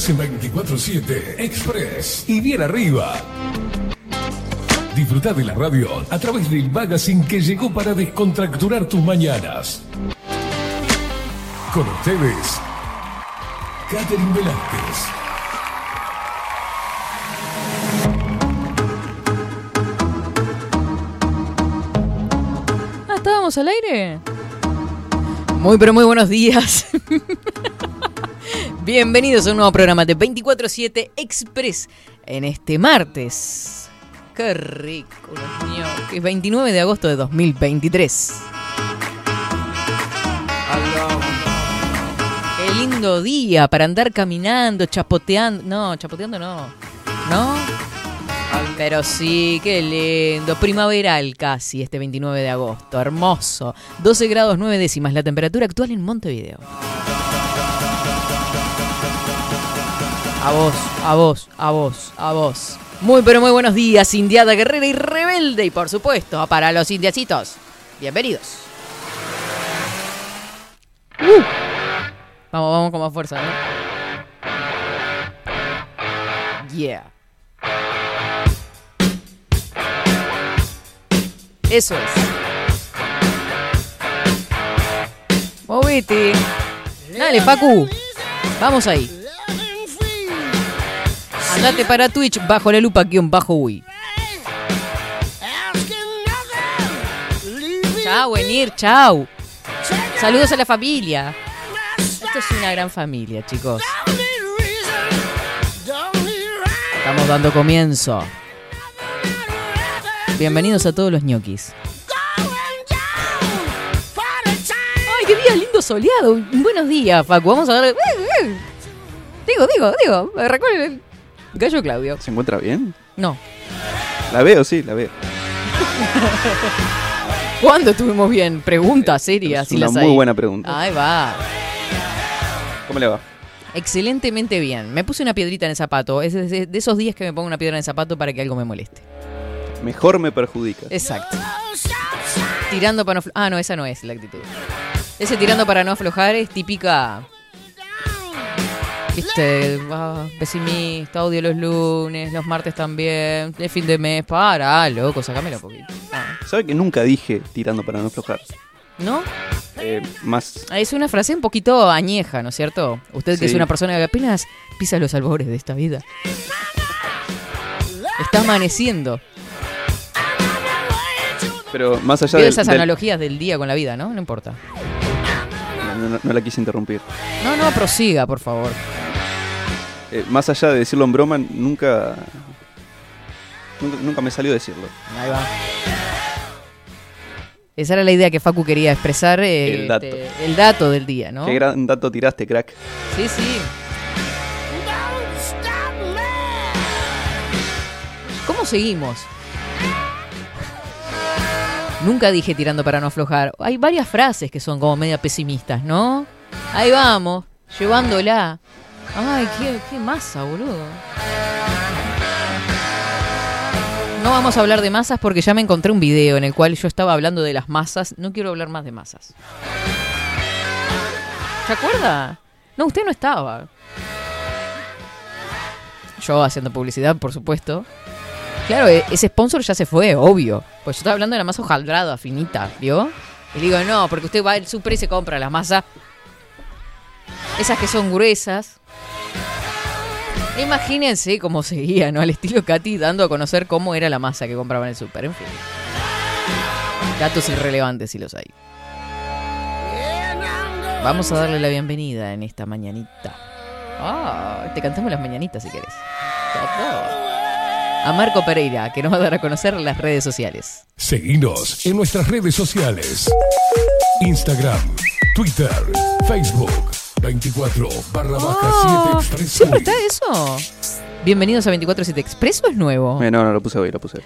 Estás en 24-7 Express y bien arriba. Disfruta de la radio a través del magazine que llegó para descontracturar tus mañanas. Con ustedes, Catherine Velázquez. Ah, ¿estábamos al aire? Muy, pero muy buenos días. Bienvenidos a un nuevo programa de 24-7 Express en este martes. Qué rico, Dios mío. Es 29 de agosto de 2023. Qué lindo día para andar caminando, chapoteando. No, chapoteando no. ¿No? Pero sí, qué lindo. Primaveral casi este 29 de agosto. Hermoso. 12 grados 9 décimas la temperatura actual en Montevideo. A vos, a vos, a vos, a vos. Muy pero muy buenos días, Indiada Guerrera y Rebelde. Y por supuesto, para los indiacitos, bienvenidos. Vamos, vamos con más fuerza, ¿no? Yeah. Eso es. Movete. Dale, Facu. Vamos ahí. Andate para Twitch bajo la lupa guion bajo Wii. Chau, Enir, chau. Saludos a la familia. Esto es una gran familia, chicos. Estamos dando comienzo. Bienvenidos a todos los ñoquis. ¡Ay, qué día lindo soleado! Buenos días, Facu. Vamos a ver. Digo, digo, digo. El gallo Claudio. ¿Se encuentra bien? No. La veo, sí, la veo. ¿Cuándo estuvimos bien? Pregunta seria. Es si una las muy hay. buena pregunta. Ahí va. ¿Cómo le va? Excelentemente bien. Me puse una piedrita en el zapato. Es de esos días que me pongo una piedra en el zapato para que algo me moleste. Mejor me perjudica. Exacto. Tirando para no aflo- Ah, no, esa no es la actitud. Ese tirando para no aflojar es típica. Viste, ah, pesimista, odio los lunes, los martes también, el fin de mes, para, loco, sacámelo un poquito. Ah, ¿Sabe que nunca dije tirando para no aflojar? ¿No? Eh, más. Es una frase un poquito añeja, ¿no es cierto? Usted que es una persona que apenas pisa los albores de esta vida. Está amaneciendo. Pero más allá de. esas analogías del día con la vida, ¿no? No importa. No, no- no la quise interrumpir. No, no, prosiga, por favor. Eh, más allá de decirlo en broma, nunca. Nunca, nunca me salió decirlo. Ahí va. Esa era la idea que Facu quería expresar. eh, El dato. este, el dato del día, ¿no? Qué gran dato tiraste, crack. Sí, sí. ¿Cómo seguimos? Nunca dije tirando para no aflojar. Hay varias frases que son como media pesimistas, ¿no? Ahí vamos, llevándola. Ay, qué, qué masa, boludo. No vamos a hablar de masas porque ya me encontré un video en el cual yo estaba hablando de las masas. No quiero hablar más de masas. ¿Se acuerda? No, usted no estaba. Yo haciendo publicidad, por supuesto. Claro, e- ese sponsor ya se fue, obvio. Pues yo estaba hablando de la masa hojaldrada, finita, ¿vio? Y digo, no, porque usted va al super y se compra las masas. Esas que son gruesas. Imagínense cómo seguía, ¿no? Al estilo Katy, dando a conocer cómo era la masa que compraba en el super. En fin. Datos irrelevantes si los hay. Vamos a darle la bienvenida en esta mañanita. Ah, te cantamos las mañanitas si. Todo. A Marco Pereira, que nos va a dar a conocer las redes sociales. Seguinos en nuestras redes sociales. Instagram, Twitter, Facebook, 24 barra baja 7 Express. ¿Siempre está eso? Bienvenidos a 24-7 Expreso, ¿es nuevo? Eh, no, no, lo puse hoy, lo puse hoy.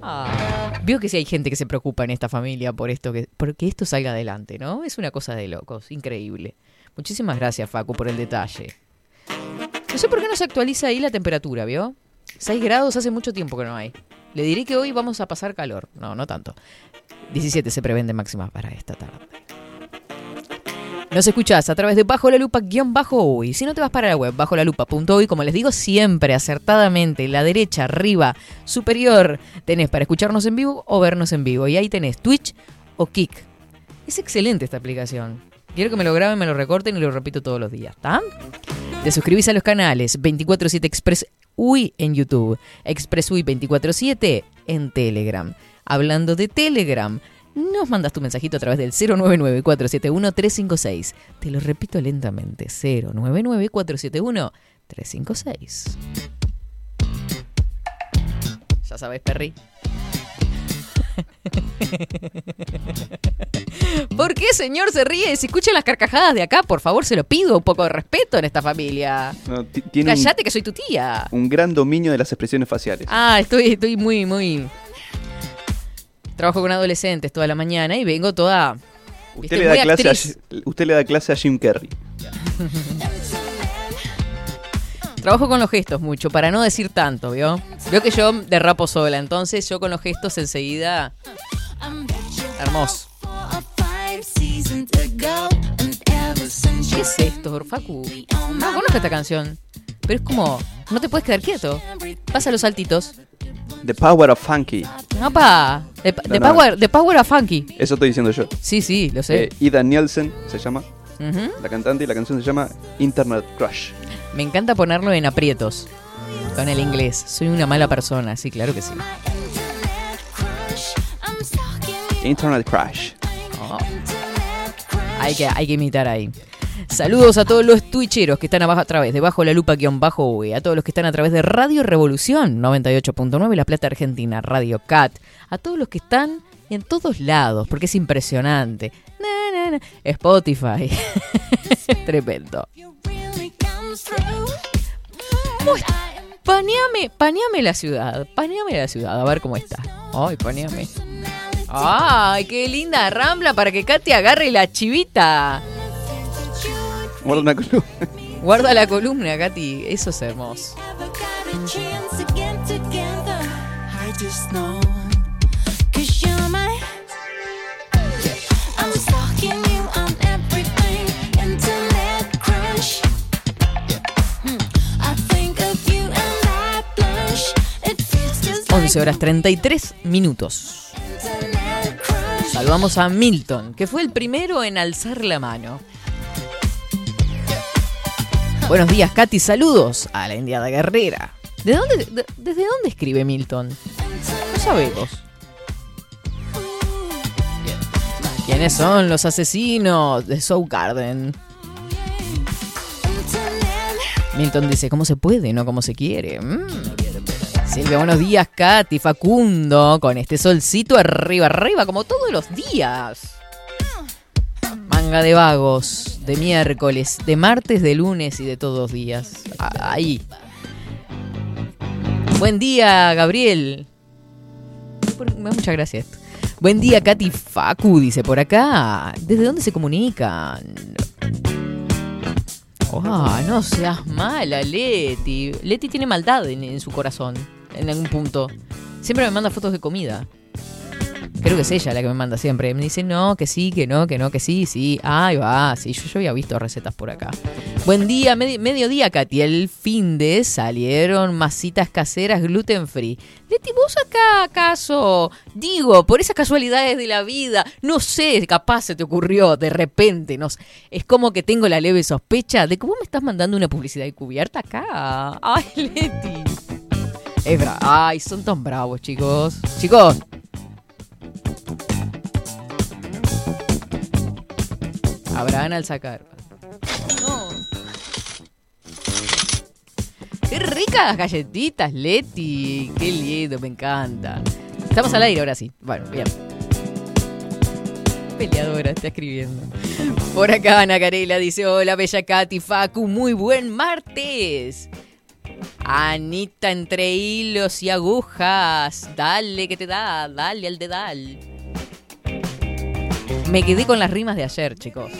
Ah, veo que sí hay gente que se preocupa en esta familia por esto que, porque esto salga adelante, ¿no? Es una cosa de locos, increíble. Muchísimas gracias, Facu, por el detalle. No sé por qué no se actualiza ahí la temperatura, ¿vio? 6 grados hace mucho tiempo que no hay. Le diré que hoy vamos a pasar calor. No, no tanto. 17 se prevén de máxima para esta tarde. Nos escuchás a través de Bajo la Lupa guion bajo hoy. Si no te vas para la web, bajo la lupa punto hoy, como les digo siempre, acertadamente, la derecha, arriba, superior, tenés para escucharnos en vivo o vernos en vivo. Y ahí tenés Twitch o Kik. Es excelente esta aplicación. Quiero que me lo graben, me lo recorten y lo repito todos los días, ¿está? Te suscribís a los canales 247 Express UI en YouTube, Express UI 247 en Telegram. Hablando de Telegram, nos mandas tu mensajito a través del 099-471-356. Te lo repito lentamente, 099-471-356. Ya sabes, Perry. ¿Por qué, señor, se ríe? Si escuchan las carcajadas de acá, por favor, se lo pido. Un poco de respeto en esta familia. No, Cállate que soy tu tía. un gran dominio de las expresiones faciales. Ah, estoy, estoy muy, muy. Trabajo con adolescentes toda la mañana y vengo toda. usted, le da clase a, usted le da clase a Jim Carrey. Trabajo con los gestos mucho, para no decir tanto, ¿vio? Veo que yo derrapo sola, entonces yo con los gestos enseguida. Hermoso. ¿Qué es esto, Facu? No conozco esta canción. Pero es como. No te puedes quedar quieto. Pasa los saltitos. The Power of Funky. ¡Opa! The, the No, no. power, the power of funky. Eso estoy diciendo yo. Sí, sí, lo sé. Eh, Ida Nielsen se llama la cantante y la canción se llama Internet Crush. Me encanta ponerlo en aprietos. Con el inglés. Soy una mala persona, sí, claro que sí. Internet Crush. Oh. Hay que, hay que imitar ahí. Saludos a todos los twitcheros que están abajo a través de Bajo la Lupa guion bajo V, a todos los que están a través de Radio Revolución 98.9 La Plata Argentina, Radio Cat, a todos los que están en todos lados, porque es impresionante. Na, na, na. Spotify. Tremendo. Paneame, paneame la ciudad, paneame la ciudad, a ver cómo está. Ay, paneame. Ay, qué linda rambla para que Katy agarre la chivita. Guarda una columna. Guarda la columna, Katy, eso es hermoso. Once 11 horas 33 minutos. Saludamos a Milton, que fue el primero en alzar la mano. Buenos días, Katy. Saludos a la Indiada Guerrera. ¿De dónde, de- ¿Desde dónde escribe Milton? No sabemos. ¿Quiénes son los asesinos de Soul Garden? Milton dice, ¿cómo se puede, no como se quiere? Mm. Silvia, buenos días, Katy, Facundo, con este solcito arriba, arriba, como todos los días. Manga de vagos, de miércoles, de martes, de lunes y de todos los días. Ah, Ahí. Buen día, Gabriel. Por- Me da mucha gracia esto. Buen día, Katy Facu, dice por acá. ¿Desde dónde se comunican? Ah, no seas mala, Leti. Leti tiene maldad en, en su corazón, en algún punto. Siempre me manda fotos de comida. Creo que es ella la que me manda siempre. Me dice, no, que sí, que no, que no, que sí, sí. Ay, va, sí, yo, yo había visto recetas por acá. Buen día, medi- mediodía, Katy. El fin de salieron masitas caseras gluten free. Leti, ¿vos acá acaso? Digo, por esas casualidades de la vida, no sé, capaz se te ocurrió de repente. No, sé. es como que tengo la leve sospecha de que vos me estás mandando una publicidad encubierta acá. Ay, Leti. Es bra Ay, son tan bravos, chicos. Chicos. Abraham al sacar. No. Qué ricas galletitas, Leti. Qué lindo, me encanta. Estamos al aire ahora sí. Bueno, bien. Peleadora está escribiendo. Por acá Ana Carela dice, hola Bella Katy, Facu, muy buen martes. Anita entre hilos y agujas. Dale que te da, dale al dedal. Me quedé con las rimas de ayer, chicos.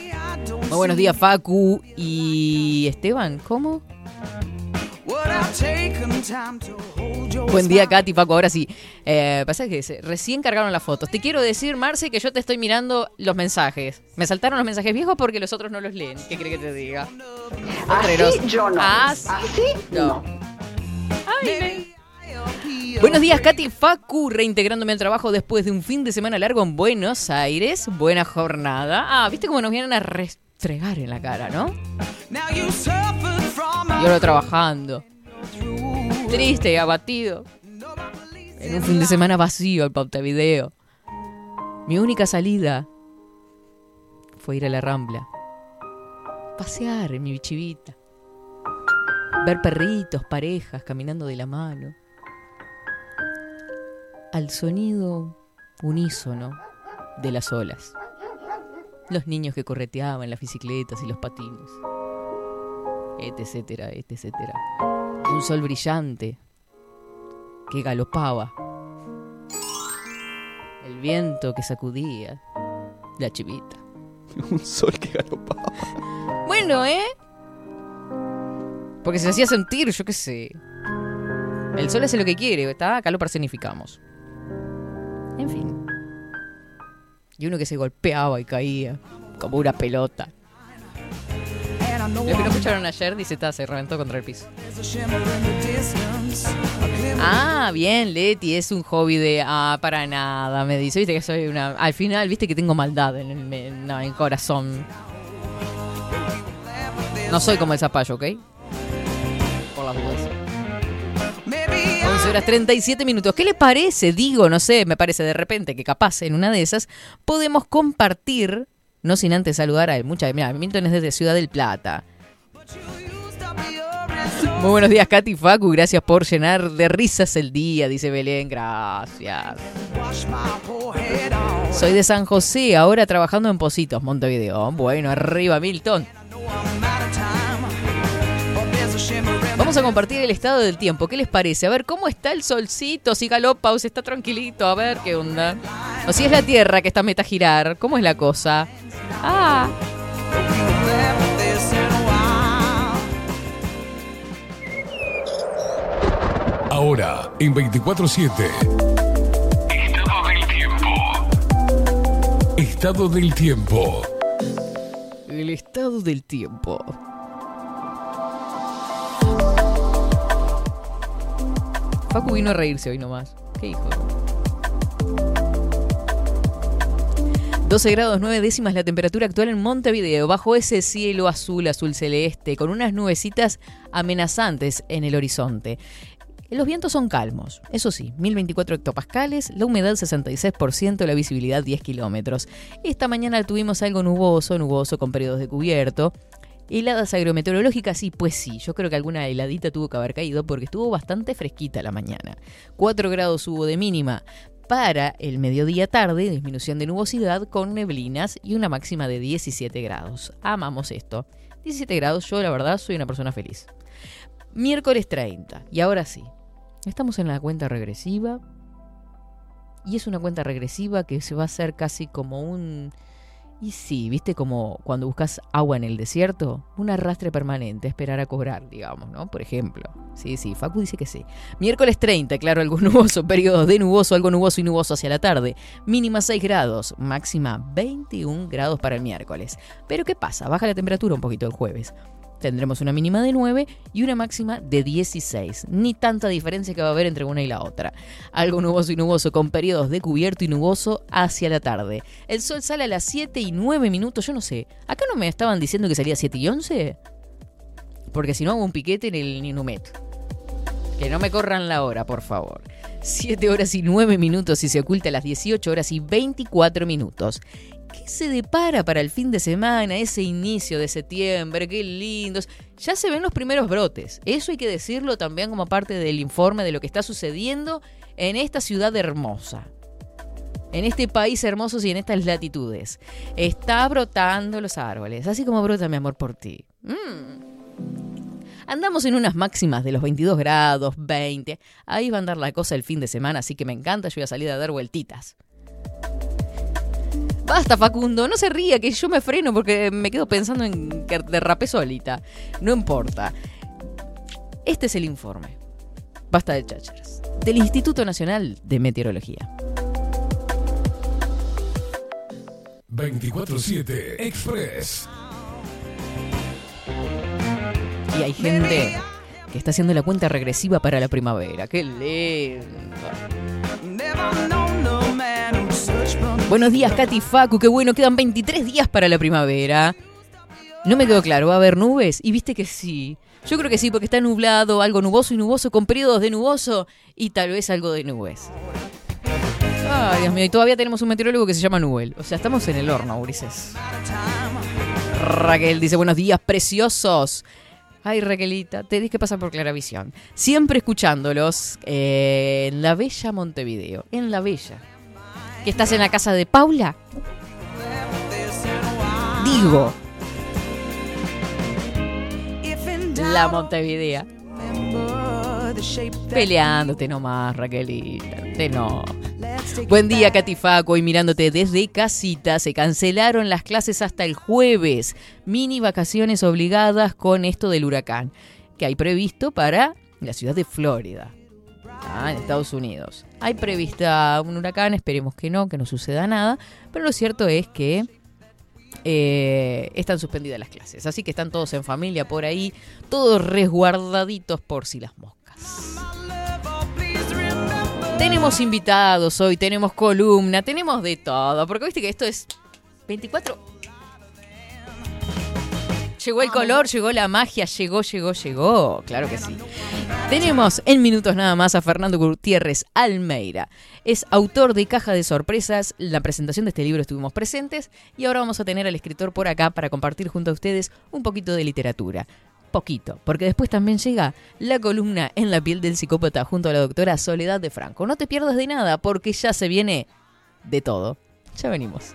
Muy buenos días, Facu y Esteban. ¿Cómo? Buen día, Katy, Paco. Ahora sí. Eh, pasa que recién cargaron las fotos. Te quiero decir, Marce, que yo te estoy mirando los mensajes. Me saltaron los mensajes viejos porque los otros no los leen. ¿Qué crees que te diga? Así yo no. Sí. Así No. Ay, me- Buenos días, Katy Facu, reintegrándome al trabajo después de un fin de semana largo en Buenos Aires. Buena jornada. Ah, viste cómo nos vienen a restregar en la cara, ¿no? Y ahora trabajando. Triste y abatido. En un fin de semana vacío el pauta video. Mi única salida fue ir a la rambla. Pasear en mi bichivita. Ver perritos, parejas caminando de la mano. Al sonido unísono de las olas. Los niños que correteaban las bicicletas y los patines. Etcétera, etcétera. Un sol brillante que galopaba. El viento que sacudía la chivita. Un sol que galopaba. Bueno, ¿eh? Porque se hacía sentir, yo qué sé. El sol hace lo que quiere, ¿está? Acá lo personificamos. En fin. Y uno que se golpeaba y caía como una pelota. Lo que no escucharon ayer dice, está, se reventó contra el piso. Ah, bien, Leti, es un hobby de... Ah, para nada, me dice. Viste que soy una... Al final, viste que tengo maldad en el, en- en el corazón. No soy como el zapallo, ¿ok? Horas 37 minutos. ¿Qué les parece? Digo, no sé, me parece de repente que capaz en una de esas podemos compartir, no sin antes saludar a mucha. Mira, Milton es desde Ciudad del Plata. Muy buenos días, Katy Facu. Gracias por llenar de risas el día, dice Belén. Gracias. Soy de San José, ahora trabajando en Positos, Montevideo. Bueno, arriba, Milton. Vamos a compartir el estado del tiempo. ¿Qué les parece? A ver, ¿cómo está el solcito? Si galopa o si está tranquilito. A ver, ¿qué onda? O si es la tierra que está meta a girar. ¿Cómo es la cosa? Ah. Ahora, en 24-7. Estado del tiempo. Estado del tiempo. El estado del tiempo. Facu vino a reírse hoy nomás. ¿Qué hijo? 12 grados 9 décimas la temperatura actual en Montevideo, bajo ese cielo azul, azul celeste, con unas nubecitas amenazantes en el horizonte. Los vientos son calmos, eso sí, 1024 hectopascales, la humedad 66%, la visibilidad 10 kilómetros. Esta mañana tuvimos algo nuboso, nuboso con periodos de cubierto. Heladas agrometeorológicas, sí, pues sí, yo creo que alguna heladita tuvo que haber caído porque estuvo bastante fresquita la mañana. 4 grados hubo de mínima. Para el mediodía tarde, disminución de nubosidad con neblinas y una máxima de 17 grados. Amamos esto. 17 grados, yo la verdad soy una persona feliz. Miércoles 30. Y ahora sí, estamos en la cuenta regresiva. Y es una cuenta regresiva que se va a hacer casi como un... Y sí, viste como cuando buscas agua en el desierto, un arrastre permanente, esperar a cobrar, digamos, ¿no? Por ejemplo. Sí, sí, Facu dice que sí. Miércoles 30, claro, algo nuboso, periodos de nuboso, algo nuboso y nuboso hacia la tarde. Mínima 6 grados, máxima 21 grados para el miércoles. Pero ¿qué pasa? Baja la temperatura un poquito el jueves. Tendremos una mínima de 9 y una máxima de 16. Ni tanta diferencia que va a haber entre una y la otra. Algo nuboso y nuboso con periodos de cubierto y nuboso hacia la tarde. El sol sale a las 7 y 9 minutos, yo no sé. ¿Acá no me estaban diciendo que salía 7 y 11? Porque si no hago un piquete en el Ninumet. Que no me corran la hora, por favor. 7 horas y 9 minutos y se oculta a las 18 horas y 24 minutos. ¿Qué se depara para el fin de semana, ese inicio de septiembre? Qué lindos. Ya se ven los primeros brotes. Eso hay que decirlo también como parte del informe de lo que está sucediendo en esta ciudad hermosa. En este país hermoso y en estas latitudes. Está brotando los árboles, así como brota mi amor por ti. Mm. Andamos en unas máximas de los 22 grados, 20. Ahí va a andar la cosa el fin de semana, así que me encanta. Yo voy a salir a dar vueltitas. Basta, Facundo, no se ría, que yo me freno porque me quedo pensando en que derrapé solita. No importa. Este es el informe. Basta de chácharas. Del Instituto Nacional de Meteorología. 24-7 Express. Y hay gente que está haciendo la cuenta regresiva para la primavera. ¡Qué lindo! Buenos días, Katy Facu. Qué bueno, quedan 23 días para la primavera. No me quedó claro, ¿va a haber nubes? Y viste que sí. Yo creo que sí, porque está nublado, algo nuboso y nuboso, con periodos de nuboso y tal vez algo de nubes. Ay, Dios mío, y todavía tenemos un meteorólogo que se llama Nubel. O sea, estamos en el horno, Ulises. Raquel dice, buenos días, preciosos. Ay, Raquelita, tenés que pasar por Claravisión. Siempre escuchándolos eh, en la bella Montevideo. En la bella. ¿Que estás en la casa de Paula? Digo, la Montevideo. Peleándote nomás, Raquelita. Te no. Buen día, Catifaco. Y mirándote desde casita, se cancelaron las clases hasta el jueves. Mini vacaciones obligadas con esto del huracán que hay previsto para la ciudad de Florida, ah, en Estados Unidos. Hay prevista un huracán, esperemos que no, que no suceda nada, pero lo cierto es que eh, están suspendidas las clases. Así que están todos en familia por ahí, todos resguardaditos por si las moscas. Tenemos invitados hoy, tenemos columna, tenemos de todo, porque viste que esto es 24. Llegó el color, llegó la magia, llegó, llegó, llegó. Claro que sí. Tenemos en minutos nada más a Fernando Gutiérrez Almeida. Es autor de Caja de Sorpresas. La presentación de este libro estuvimos presentes y ahora vamos a tener al escritor por acá para compartir junto a ustedes un poquito de literatura. Poquito, porque después también llega la columna En la piel del psicópata junto a la doctora Soledad de Franco. No te pierdas de nada porque ya se viene de todo. Ya venimos.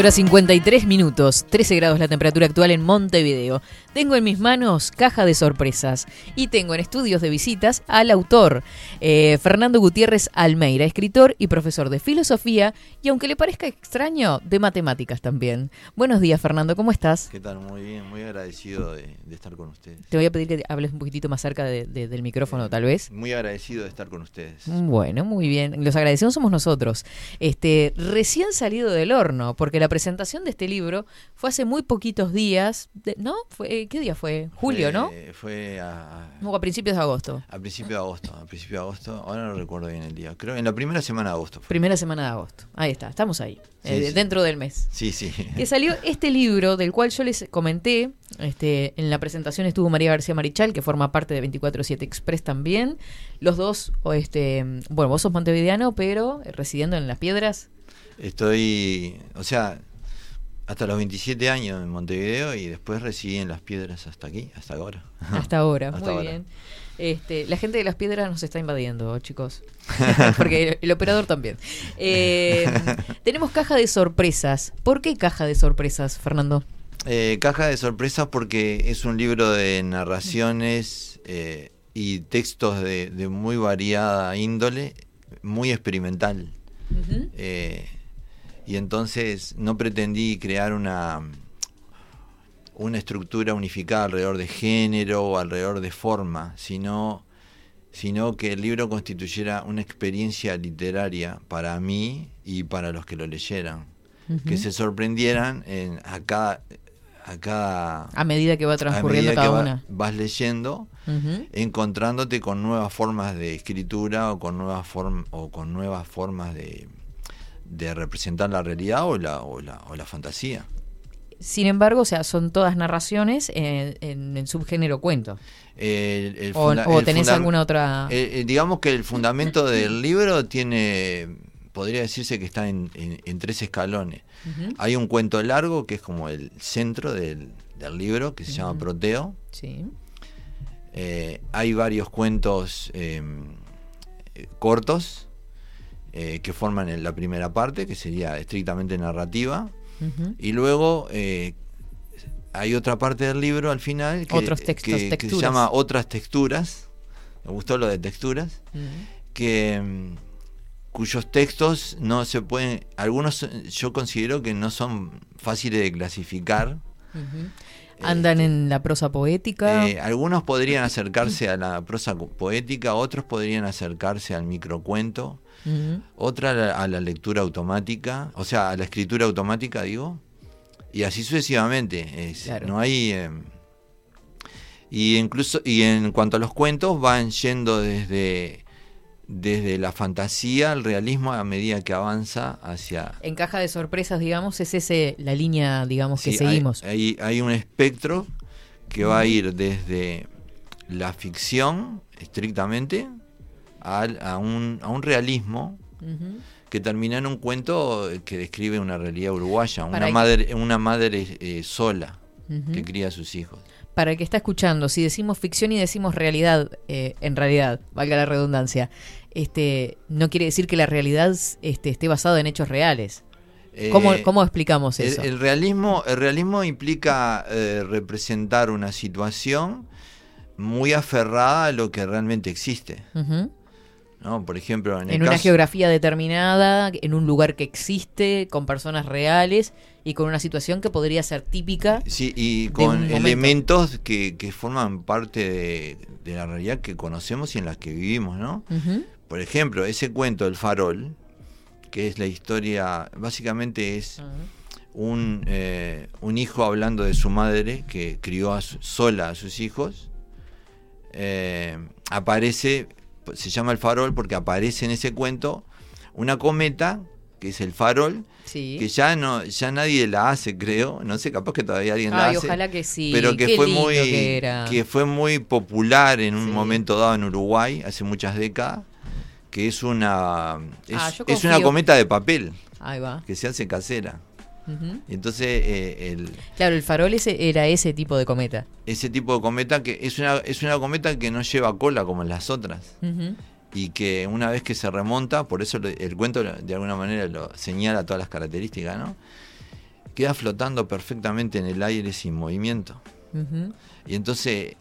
horas 53 minutos, 13 grados la temperatura actual en Montevideo. Tengo en mis manos caja de sorpresas y tengo en estudios de visitas al autor, eh, Fernando Gutiérrez Almeida, escritor y profesor de filosofía y aunque le parezca extraño, de matemáticas también. Buenos días Fernando, ¿cómo estás? ¿Qué tal? Muy bien, muy agradecido de, de estar con ustedes. Te voy a pedir que hables un poquitito más cerca de- de- del micrófono tal vez. Muy agradecido de estar con ustedes. Bueno, muy bien. Los agradecemos somos nosotros. Este, recién salido del horno, porque la presentación de este libro fue hace muy poquitos días, de- ¿no? Fue, ¿Qué día fue? Julio, Fue- ¿no? Fue a, a principios de agosto. a principio de agosto, a principio de agosto, ahora no recuerdo bien el día. Creo en la primera semana de agosto. fue. Primera semana de agosto. Ahí está, estamos ahí, Sí, eh, sí. dentro del mes. Sí, sí. Que salió este libro del cual yo les comenté, este, en la presentación estuvo María García Marichal, que forma parte de 24-7 Express también. Los dos, o este, bueno, vos sos montevideano, pero eh, residiendo en Las Piedras. Estoy, o sea, hasta los 27 años en Montevideo y después residí en Las Piedras hasta aquí, hasta ahora. Hasta ahora, Hasta muy ahora. bien. Este, la gente de las piedras nos está invadiendo, chicos. Porque el, el operador también. Eh, tenemos caja de sorpresas. ¿Por qué caja de sorpresas, Fernando? Eh, caja de sorpresas porque es un libro de narraciones eh, y textos de, de muy variada índole, muy experimental. Eh, y entonces no pretendí crear una, una estructura unificada alrededor de género o alrededor de forma, sino, sino que el libro constituyera una experiencia literaria para mí y para los que lo leyeran. Que se sorprendieran en, a cada... A, cada, A medida que va a transcurriendo medida cada que va- una. vas leyendo, encontrándote con nuevas formas de escritura o con nuevas form o con nuevas formas de, de representar la realidad o la, o la, o la fantasía. Sin embargo, o sea, son todas narraciones en, en el subgénero cuento. El- el O, tenés alguna otra... eh, eh, digamos que el fundamento del libro tiene, podría decirse que está en, en- en tres escalones. Hay un cuento largo que es como el centro del, del libro, que se llama. Proteo. Sí. Eh, hay varios cuentos eh, eh, cortos eh, que forman el- la primera parte, que sería estrictamente narrativa. Y luego eh, hay otra parte del libro al final que, Otros textos, que- que se llama Otras texturas. Me gustó lo de texturas. Que mm, cuyos textos no se pueden. Algunos yo considero que no son fáciles de clasificar. Andan en la prosa poética. Eh, algunos podrían acercarse a la prosa poética, otros podrían acercarse al microcuento, Otra a la, a la lectura automática, o sea, a la escritura automática, digo, y así sucesivamente. Es- Claro. No hay. eh, y incluso, y en cuanto a los cuentos, van yendo desde, desde la fantasía al realismo a medida que avanza hacia. En caja de sorpresas, digamos, es ese la línea, digamos, que hay- seguimos. Hay, hay un espectro que va a ir desde la ficción, estrictamente, al- a, un, a un realismo que termina en un cuento que describe una realidad uruguaya, Para una que- madre, una madre eh, sola que cría a sus hijos. Para el que está escuchando, si decimos ficción y decimos realidad, eh, en realidad, valga la redundancia, este, no quiere decir que la realidad este, esté basada en hechos reales. ¿Cómo, Eh, cómo explicamos el, eso? el realismo, el realismo implica eh, representar una situación muy aferrada a lo que realmente existe. Ujú. ¿No? Por ejemplo, en, el una caso- geografía determinada, en un lugar que existe, con personas reales y con una situación que podría ser típica. Sí, y con elementos que, que forman parte de, de la realidad que conocemos y en las que vivimos, ¿no? Por ejemplo, ese cuento El Farol, que es la historia, básicamente es un, eh, un hijo hablando de su madre que crió a su- sola a sus hijos, eh, aparece, se llama El Farol porque aparece en ese cuento una cometa, que es el farol, Sí. que ya no ya nadie la hace creo no sé capaz que todavía alguien la hace ojalá que sí. pero que Qué fue muy que era. que fue muy popular en un Sí. momento dado en Uruguay hace muchas décadas que es una es, Ah, es una cometa de papel Ahí va. que se hace casera Y entonces eh, el, Claro, el farol ese era ese tipo de cometa. ese tipo de cometa que es una es una cometa que no lleva cola como las otras y que una vez que se remonta, por eso el cuento de alguna manera lo señala todas las características, ¿no? Queda flotando perfectamente en el aire sin movimiento. Y entonces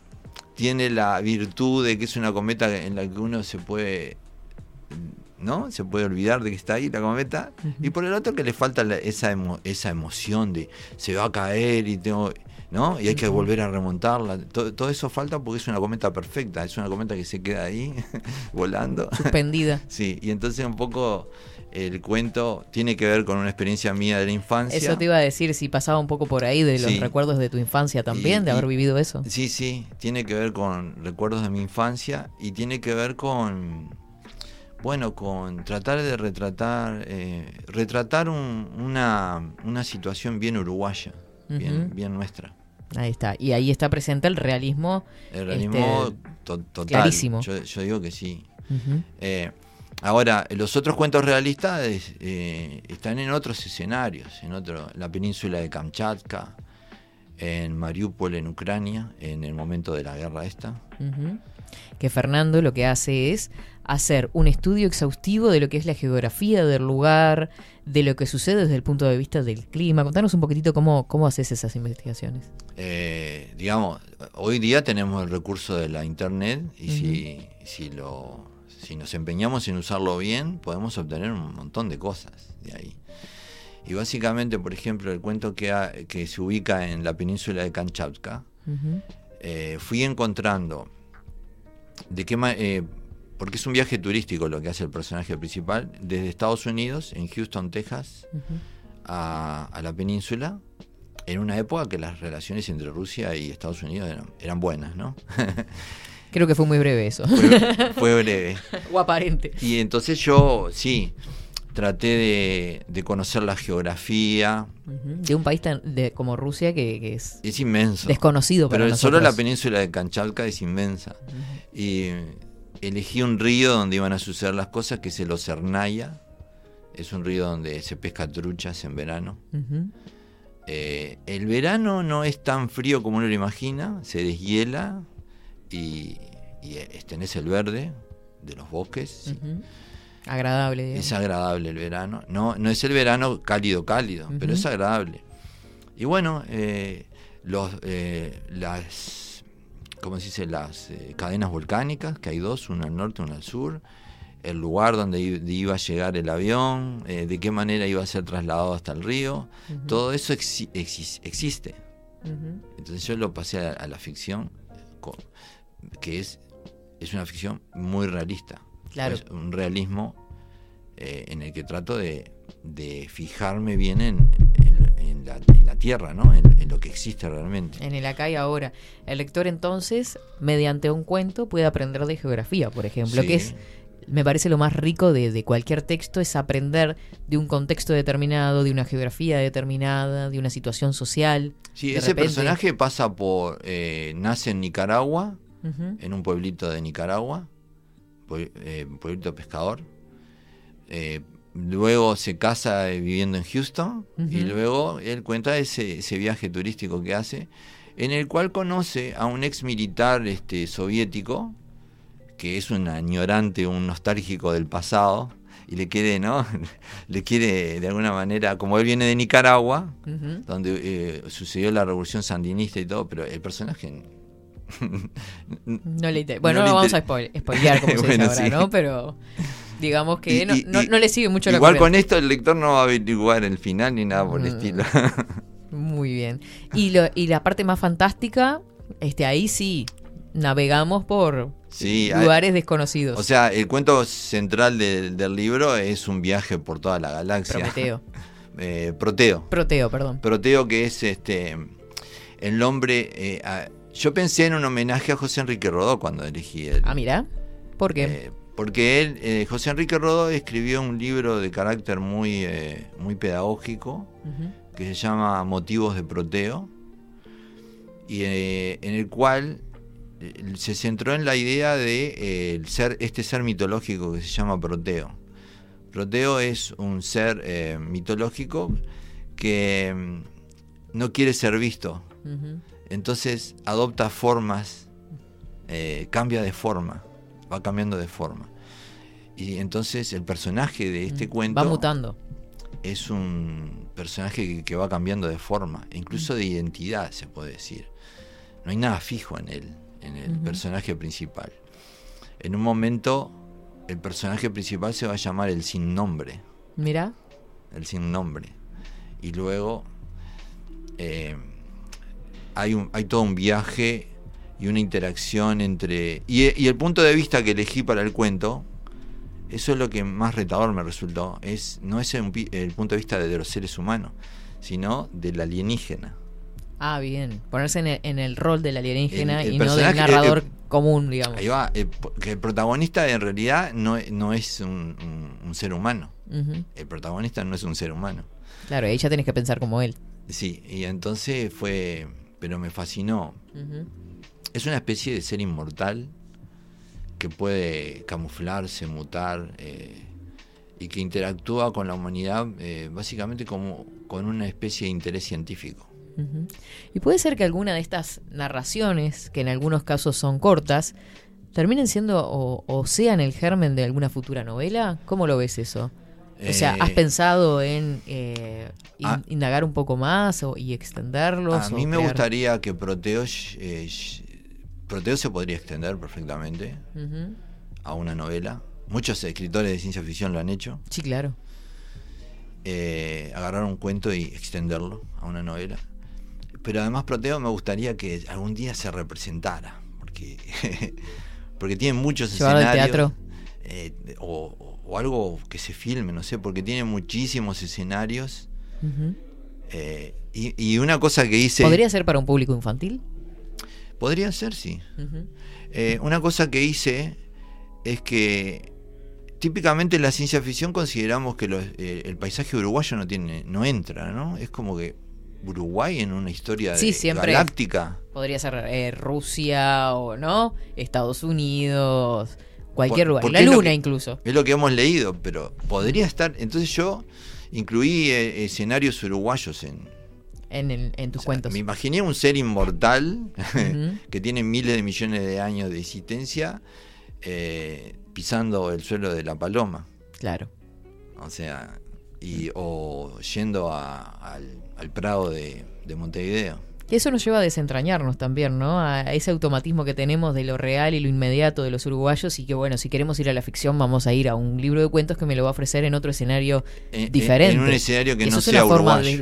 tiene la virtud de que es una cometa en la que uno se puede, ¿no? Se puede olvidar de que está ahí la cometa. Y por el otro que le falta la- esa, emo- esa emoción de se va a caer y tengo... ¿no? Y hay que volver a remontarla. Todo, todo eso falta porque es una cometa perfecta, es una cometa que se queda ahí volando. Suspendida. Sí, y entonces un poco el cuento tiene que ver con una experiencia mía de la infancia. Eso te iba a decir, si pasaba un poco por ahí de los Sí. recuerdos de tu infancia también, Y- de haber y- vivido eso. Sí, sí, tiene que ver con recuerdos de mi infancia y tiene que ver con, bueno, con tratar de retratar, eh, retratar un- una, una situación bien uruguaya, bien, bien nuestra. Ahí está. Y ahí está presente el realismo. El realismo este, to- total. clarísimo. Yo, yo digo que sí. Eh, ahora, los otros cuentos realistas eh, están en otros escenarios, en otro, la península de Kamchatka, en Mariupol, en Ucrania, en el momento de la guerra esta. Que Fernando lo que hace es hacer un estudio exhaustivo de lo que es la geografía del lugar, de lo que sucede desde el punto de vista del clima. Contanos un poquitito cómo, cómo haces esas investigaciones. Eh, digamos, hoy día tenemos el recurso de la internet y si, si lo si nos empeñamos en usarlo bien, podemos obtener un montón de cosas de ahí. Y básicamente, por ejemplo, el cuento que, ha- que se ubica en la península de Kamchatka, eh, fui encontrando de qué eh, porque es un viaje turístico lo que hace el personaje principal desde Estados Unidos en Houston, Texas, a, a la península en una época que las relaciones entre Rusia y Estados Unidos eran, eran buenas, ¿no? Creo que fue muy breve eso. fue, fue breve. o aparente. Y entonces yo, sí, traté de, de conocer la geografía. De un país tan, de, como Rusia que, que es Es inmenso. desconocido para Pero solo la península de Kamchatka es inmensa. Y elegí un río donde iban a suceder las cosas, que es el Ocernaya. Es un río donde se pesca truchas en verano. Eh, el verano no es tan frío como uno lo imagina, se deshiela y, y eh, tenés el verde de los bosques. sí. Agradable. digamos. Es agradable el verano. No, no es el verano cálido, cálido, pero es agradable. Y bueno, eh, los, eh, las, ¿cómo se dice? Las eh, cadenas volcánicas, que hay dos, una al norte, una al sur. El lugar donde iba a llegar el avión, eh, de qué manera iba a ser trasladado hasta el río. Todo eso exi- exis- existe. Entonces yo lo pasé a, a la ficción, que es, es una ficción muy realista. Claro. Es un realismo eh, en el que trato de, de fijarme bien en, en- la, en la tierra, ¿no? En, en lo que existe realmente. En el acá y ahora. El lector entonces, mediante un cuento, puede aprender de geografía, por ejemplo, Sí. que es, me parece lo más rico de, de cualquier texto, es aprender de un contexto determinado, de una geografía determinada, de una situación social. Sí, ese repente- personaje pasa por. eh, nace en Nicaragua, en un pueblito de Nicaragua, pue- eh, pueblito pescador. Eh, luego se casa eh, viviendo en Houston y luego él cuenta ese, ese viaje turístico que hace, en el cual conoce a un ex militar este, soviético, que es un añorante, un nostálgico del pasado, y le quiere, ¿no? le quiere de alguna manera, como él viene de Nicaragua, donde eh, sucedió la revolución sandinista y todo, pero el personaje No le Bueno, No no, le vamos a spoilear como se dice ahora, sí. ¿no? Pero digamos que Y- no, y- no- y- no le sigue mucho la Igual con esto el lector no va a averiguar el final ni nada por el Mm. estilo. Muy bien. Y, lo, y la parte más fantástica, este ahí sí, navegamos por Sí, hay- lugares desconocidos. o sea, el cuento central del, del libro es un viaje por toda la galaxia. Prometeo. Eh, Proteo. Proteo, perdón. Proteo que es este el nombre... eh, a- yo pensé en un homenaje a José Enrique Rodó cuando elegí el, Ah, mira. ¿Por qué? Eh, porque él, eh, José Enrique Rodó escribió un libro de carácter muy, eh, muy pedagógico que se llama Motivos de Proteo y eh, en el cual se centró en la idea de el ser este ser mitológico que se llama Proteo. Proteo es un ser mitológico que mm, no quiere ser visto, entonces adopta formas, cambia de forma, va cambiando de forma. Y entonces el personaje de este cuento Mm. Va mutando. es un personaje que, que va cambiando de forma, incluso de identidad, se puede decir. No hay nada fijo en él, en el personaje principal. En un momento, el personaje principal se va a llamar el sin nombre Mira. el sin nombre. Y luego eh, hay, un, hay todo un viaje y una interacción entre... Y, y el punto de vista que elegí para el cuento, eso es lo que más retador me resultó, es no es pi- el punto de vista de los seres humanos, sino del alienígena. Ah, bien. Ponerse en el, en el rol del alienígena El- el y no del narrador el- común, digamos. Ahí va, eh, que el protagonista en realidad no, no es un, un- un ser humano. El protagonista no es un ser humano. Claro, ahí ya tenés que pensar como él. Sí, y entonces fue, pero me fascinó. Ujú. Es una especie de ser inmortal que puede camuflarse, mutar eh, y que interactúa con la humanidad eh, básicamente como con una especie de interés científico. Y puede ser que alguna de estas narraciones, que en algunos casos son cortas, terminen siendo o, o sean el germen de alguna futura novela. ¿Cómo lo ves eso? O sea, ¿has Eh, pensado en eh, in- indagar un poco más o, y extenderlos? A mí me crear- gustaría que Proteo, eh, Proteo se podría extender perfectamente a una novela. Muchos escritores de ciencia ficción lo han hecho. Sí, claro. eh, agarrar un cuento y extenderlo a una novela. Pero además Proteo me gustaría que algún día se representara, porque, porque tiene muchos Llevarlo escenarios. teatro. eh, o, o algo que se filme, no sé, porque tiene muchísimos escenarios. Eh, y, y una cosa que hice... ¿Podría ser para un público infantil? Podría ser, sí. Eh, una cosa que hice es que típicamente en la ciencia ficción consideramos que los- eh, el paisaje uruguayo no tiene, no entra, ¿no? Es como que Uruguay en una historia Sí, de- siempre. galáctica. Podría ser eh, Rusia o no, Estados Unidos, cualquier Por- lugar, la luna que- incluso. Es lo que hemos leído, pero podría estar. Entonces yo incluí eh, escenarios uruguayos en. En, el- en tus cuentos. Me imaginé un ser inmortal que tiene miles de millones de años de existencia eh, pisando el suelo de la paloma. Claro. O sea, y, o yendo a- al, al Prado de, de Montevideo. Y eso nos lleva a desentrañarnos también, ¿no? A ese automatismo que tenemos de lo real y lo inmediato de los uruguayos y que, bueno, si queremos ir a la ficción, vamos a ir a un libro de cuentos que me lo va a ofrecer en otro escenario En- en- diferente. en un escenario que Eso no es sea una forma de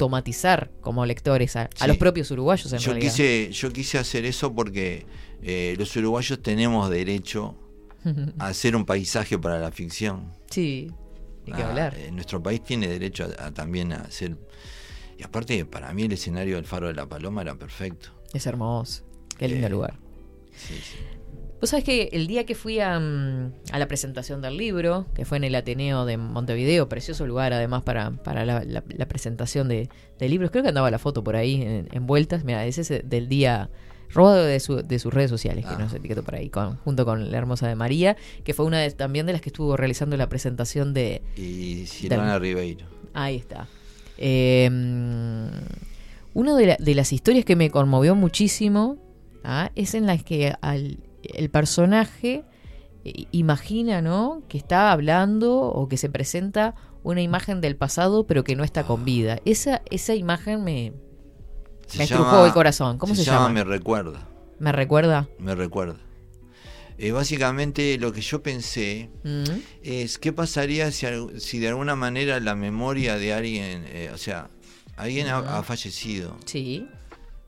desautomatizar como lectores a, a los propios uruguayos, en Yo realidad. quise, yo quise hacer eso porque eh, los uruguayos tenemos derecho a hacer un paisaje para la ficción. Sí, hay que Ah, hablar. eh, nuestro país tiene derecho a, a también a hacer... Y aparte, para mí el escenario del Faro de la Paloma era perfecto. Es hermoso. Qué lindo Eh, lugar. Sí, sí. Vos sabés que el día que fui a, mm, a la presentación del libro, que fue en el Ateneo de Montevideo, precioso lugar además para, para la, la- la presentación de, de libros, creo que andaba la foto por ahí en, en vueltas, mira, ese es del día robado de, su- de sus redes sociales, que Ah. nos etiquetó por ahí, con, junto con la hermosa de María, que fue una de, también de las que estuvo realizando la presentación de... Y Silvana Ribeiro. Ahí está. Eh, una de, la- de las historias que me conmovió muchísimo ¿ah? es en las que al- el personaje eh, imagina, ¿no? Que está hablando o que se presenta una imagen del pasado, pero que no está con vida. Esa, esa imagen me, Se me estrujó el corazón. ¿Cómo se, llama? Me recuerda. ¿Me recuerda? Me recuerda. Eh, básicamente lo que yo pensé Mm, es qué pasaría si, de alguna manera la memoria de alguien, eh, o sea, alguien ha- ha, fallecido. Sí.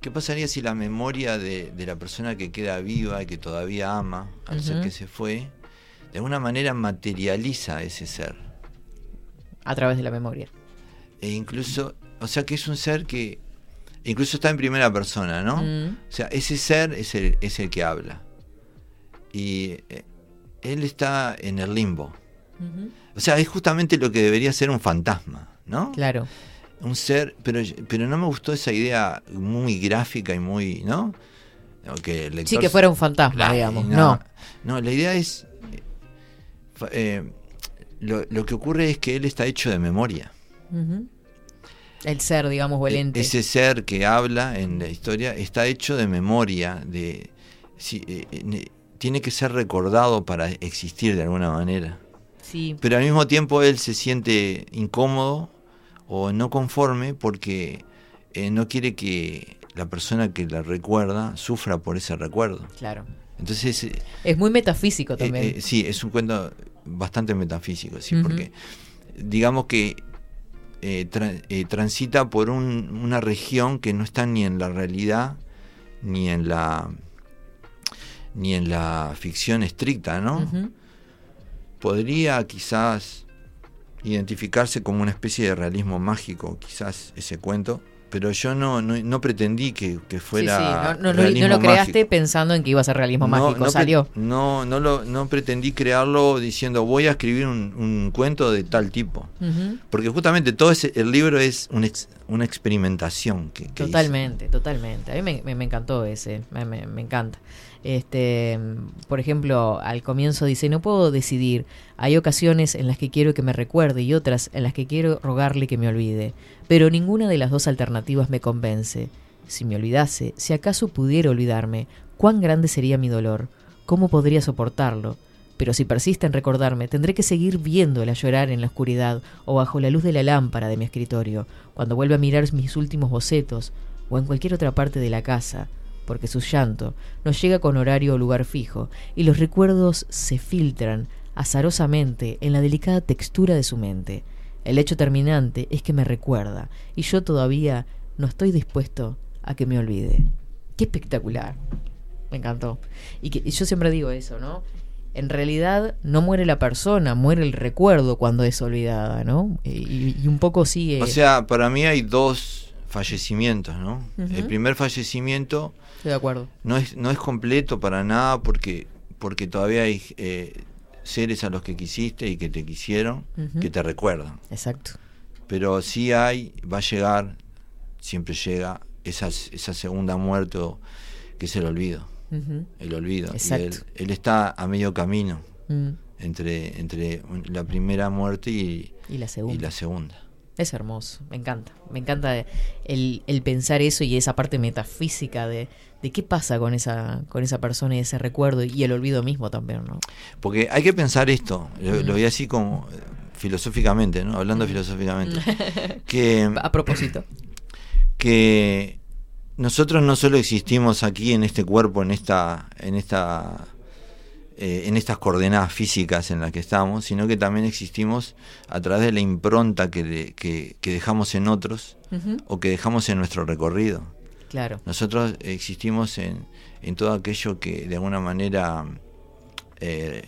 ¿Qué pasaría si la memoria de, de la persona que queda viva y que todavía ama al ser que se fue, de alguna manera materializa a ese ser? A través de la memoria. E incluso, o sea que es un ser que incluso está en primera persona, ¿no? Mm, O sea, ese ser es el, es el que habla. Y eh, él está en el limbo. O sea, es justamente lo que debería ser un fantasma, ¿no? Claro. Un ser, pero, pero no me gustó esa idea muy gráfica y muy, ¿no? Que el Sí, que fuera un fantasma, digamos. no. No. No, la idea es. eh, lo, lo que ocurre es que él está hecho de memoria. El ser, digamos, o el E- ente. Ese ser que habla en la historia está hecho de memoria, de sí, eh, eh, tiene que ser recordado para existir de alguna manera. Sí. Pero al mismo tiempo él se siente incómodo o no conforme porque eh, no quiere que la persona que la recuerda sufra por ese recuerdo. Claro. Entonces, eh, Es muy metafísico eh, también. eh, sí, es un cuento bastante metafísico, sí, porque digamos que tra- transita por un- una región que no está ni en la realidad ni en la ni en la ficción estricta, ¿no? Podría quizás identificarse como una especie de realismo mágico, quizás ese cuento, pero yo no, no, no pretendí que, que fuera sí, sí. No, no, no- realismo no lo creaste mágico. pensando en que iba a ser realismo mágico. Salió. No, no, lo, no pretendí crearlo diciendo voy a escribir un, un cuento de tal tipo. Porque justamente todo ese, el libro es un ex- una experimentación que, que hice. Totalmente, totalmente. A mí me, me- me encantó ese, me, me- me encanta. Este, por ejemplo, al comienzo dice, no puedo decidir. Hay ocasiones en las que quiero que me recuerde y otras en las que quiero rogarle que me olvide. Pero ninguna de las dos alternativas me convence. Si me olvidase, si acaso pudiera olvidarme, cuán grande sería mi dolor, cómo podría soportarlo. Pero si persiste en recordarme, tendré que seguir viéndola llorar en la oscuridad o bajo la luz de la lámpara de mi escritorio, cuando vuelva a mirar mis últimos bocetos o en cualquier otra parte de la casa, porque su llanto no llega con horario o lugar fijo, y los recuerdos se filtran azarosamente en la delicada textura de su mente. El hecho terminante es que me recuerda, y yo todavía no estoy dispuesto a que me olvide. ¡Qué espectacular! Me encantó. Y, que, yo siempre digo eso, ¿no? En realidad no muere la persona, muere el recuerdo cuando es olvidada, ¿no? Y, y un poco sigue... O sea, para mí hay dos fallecimientos, ¿no? El primer fallecimiento Estoy de acuerdo. no es, no es completo para nada porque, porque todavía hay eh, seres a los que quisiste y que te quisieron que te recuerdan. Exacto. Pero sí hay, va a llegar, siempre llega, esa, esa segunda muerte que es el olvido. El olvido. Y Exacto. él, él está a medio camino Mm. entre, entre la primera muerte y, Y la segunda. y la segunda. Es hermoso, me encanta. Me encanta el, el pensar eso y esa parte metafísica de, de qué pasa con esa, con esa persona y ese recuerdo y el olvido mismo también, ¿no? Porque hay que pensar esto, lo, lo voy así como eh, filosóficamente, ¿no? Hablando filosóficamente. que, A propósito. que nosotros no solo existimos aquí en este cuerpo, en esta, en esta, eh, en estas coordenadas físicas en las que estamos, sino que también existimos a través de la impronta que, de- que- que dejamos en otros o que dejamos en nuestro recorrido. Claro. Nosotros existimos en, en todo aquello que de alguna manera eh,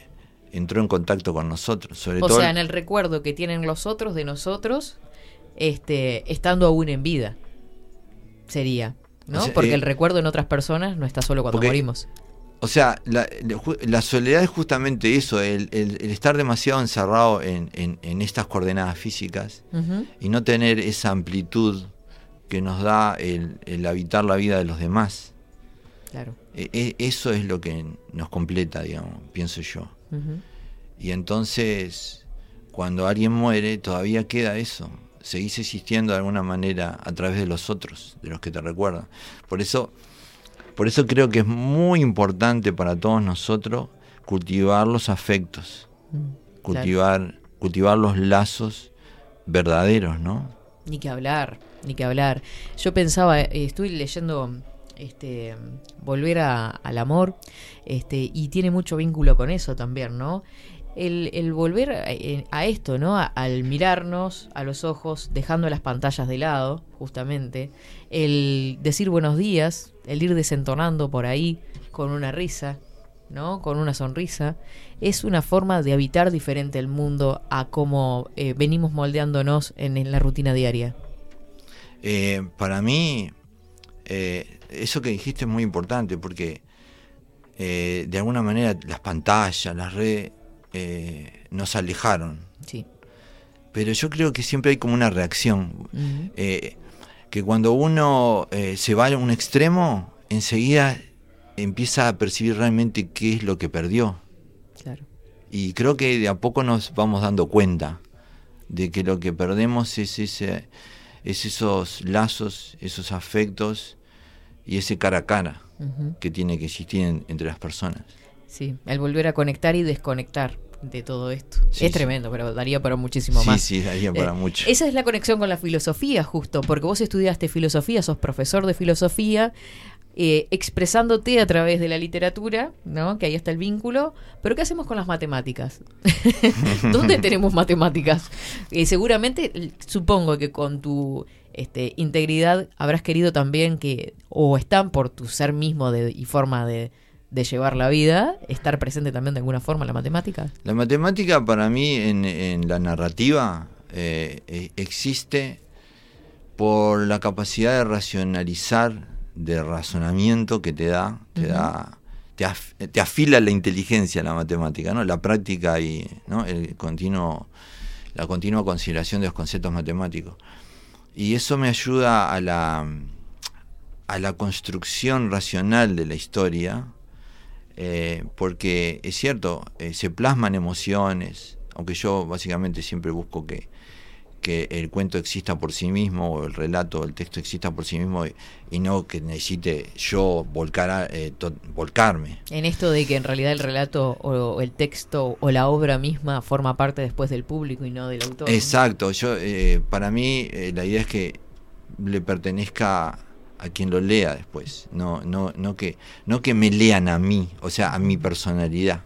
entró en contacto con nosotros, sobre O todo sea, en el recuerdo que tienen los otros de nosotros, este, estando aún en vida. Sería. ¿no? O sea, Porque eh, el recuerdo en otras personas no está solo cuando morimos. O sea, la, soledad es justamente eso, el, el- el estar demasiado encerrado en, en- en estas coordenadas físicas y no tener esa amplitud que nos da el, el habitar la vida de los demás. Claro. E- e- eso es lo que nos completa, digamos, pienso yo. Y entonces, cuando alguien muere, todavía queda eso. Seguís existiendo de alguna manera a través de los otros, de los que te recuerdan. Por eso, por eso creo que es muy importante para todos nosotros cultivar los afectos, Mm, cultivar, cultivar los lazos verdaderos, ¿no? Ni que hablar, ni que hablar. Yo pensaba, eh, estoy leyendo este Volver a- al amor, este, y tiene mucho vínculo con eso también, ¿no? El, el volver a, eh, a esto, ¿no? A- al mirarnos a los ojos, dejando las pantallas de lado, justamente, el decir buenos días, el ir desentonando por ahí con una risa, ¿no? Con una sonrisa, es una forma de habitar diferente el mundo a cómo eh, venimos moldeándonos en, en la rutina diaria. Eh, para mí, eh, eso que dijiste es muy importante porque de alguna manera las pantallas, las redes nos alejaron. Sí. Pero yo creo que siempre hay como una reacción. Que cuando uno eh, se va a un extremo, enseguida empieza a percibir realmente qué es lo que perdió. Claro. Y creo que de a poco nos vamos dando cuenta de que lo que perdemos es, ese, es esos lazos, esos afectos y ese cara a cara que tiene que existir en- entre las personas. Sí, el volver a conectar y desconectar de todo esto. Sí, es tremendo, pero daría para muchísimo Sí, más. sí, daría para Eh, mucho. Esa es la conexión con la filosofía, justo, porque vos estudiaste filosofía, sos profesor de filosofía, eh, expresándote a través de la literatura, ¿no? Que ahí está el vínculo. Pero ¿qué hacemos con las matemáticas? ¿Dónde tenemos matemáticas? Eh, seguramente, supongo que con tu este, integridad habrás querido también que, o están por tu ser mismo de- y forma de, de llevar la vida, estar presente también de alguna forma en la matemática. La matemática para mí en, en la narrativa eh, eh, existe por la capacidad de racionalizar, de razonamiento que te da, te da, te, af- te afila la inteligencia la matemática, ¿no? La práctica y ¿no? el continuo, la continua consideración de los conceptos matemáticos. Y eso me ayuda a la, a la construcción racional de la historia, eh, porque es cierto, eh, se plasman emociones, aunque yo básicamente siempre busco que, que el cuento exista por sí mismo, o el relato, el texto exista por sí mismo, y, y no que necesite yo volcar eh, to- volcarme. En esto de que en realidad el relato o el texto o la obra misma forma parte después del público y no del autor. Exacto, yo eh, para mí eh, la idea es que le pertenezca a quien lo lea después, no, no, no que, no que me lean a mí, o sea, a mi personalidad.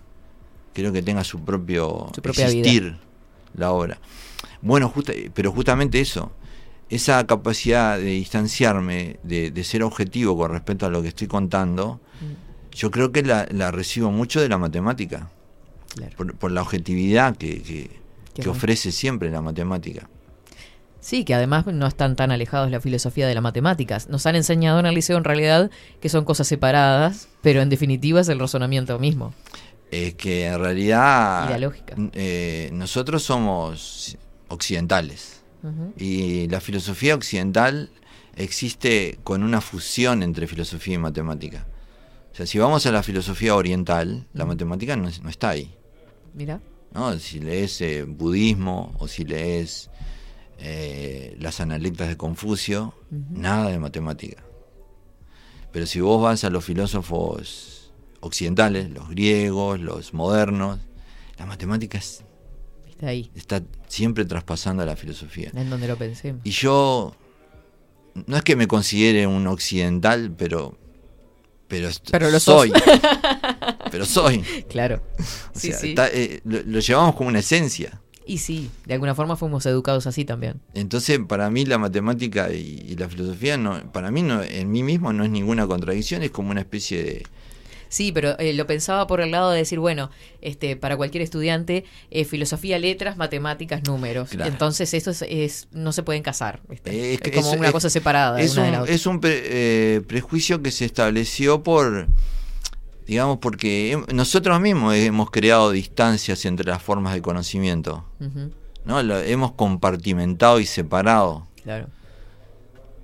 Quiero que tenga su propio Su propia vida. existir la obra. Bueno, justa- pero justamente eso, esa capacidad de distanciarme, de, de ser objetivo con respecto a lo que estoy contando, Mm, yo creo que la, la recibo mucho de la matemática, claro. por, por la objetividad que, ofrece siempre la matemática. Sí, que además no están tan alejados la filosofía de las matemáticas. Nos han enseñado en el liceo en realidad que son cosas separadas, pero en definitiva es el razonamiento mismo. Es que en realidad Y la lógica. eh, nosotros somos occidentales y la filosofía occidental existe con una fusión entre filosofía y matemática. O sea, si vamos a la filosofía oriental, la matemática no, no está ahí. Mira. ¿no? Si lees eh, budismo o si lees eh, las analectas de Confucio, nada de matemática. Pero si vos vas a los filósofos occidentales, los griegos, los modernos, la matemática es- Está ahí, está siempre traspasando a la filosofía. en donde lo pensé. Y yo no es que me considere un occidental, pero pero, Pero lo soy. pero soy. Claro. O Sí, sea, sí. está, eh, lo, lo llevamos como una esencia. Y sí, de alguna forma fuimos educados así también. Entonces, para mí la matemática y, y la filosofía, no, para mí no, en mí mismo no es ninguna contradicción, es como una especie de... Sí, pero eh, lo pensaba por el lado de decir, bueno, este, para cualquier estudiante, eh, filosofía, letras, matemáticas, números. Claro. Entonces, eso es, es- no se pueden casar. Es Es como es- una cosa separada. de Es una de un, la otra. es un pre- eh, prejuicio que se estableció por, digamos, porque nosotros mismos hemos creado distancias entre las formas de conocimiento, ¿no? Lo hemos compartimentado y separado. claro.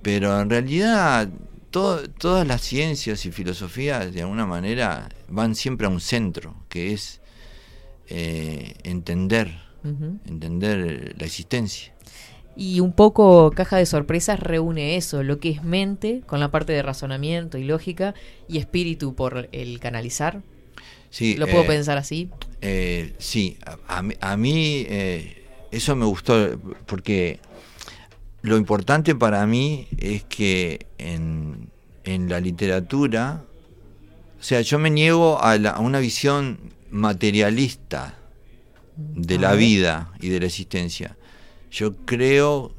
Pero en realidad to- todas las ciencias y filosofías de alguna manera van siempre a un centro, que es eh, entender, entender la existencia. Y un poco Caja de Sorpresas reúne eso, lo que es mente con la parte de razonamiento y lógica y espíritu por el canalizar. Sí, ¿Lo puedo eh, pensar así? Eh, sí, a, a mí, eh, eso me gustó porque lo importante para mí es que en, en la literatura, o sea, yo me niego a, la- a una visión materialista de la vida y de la existencia. Yo creo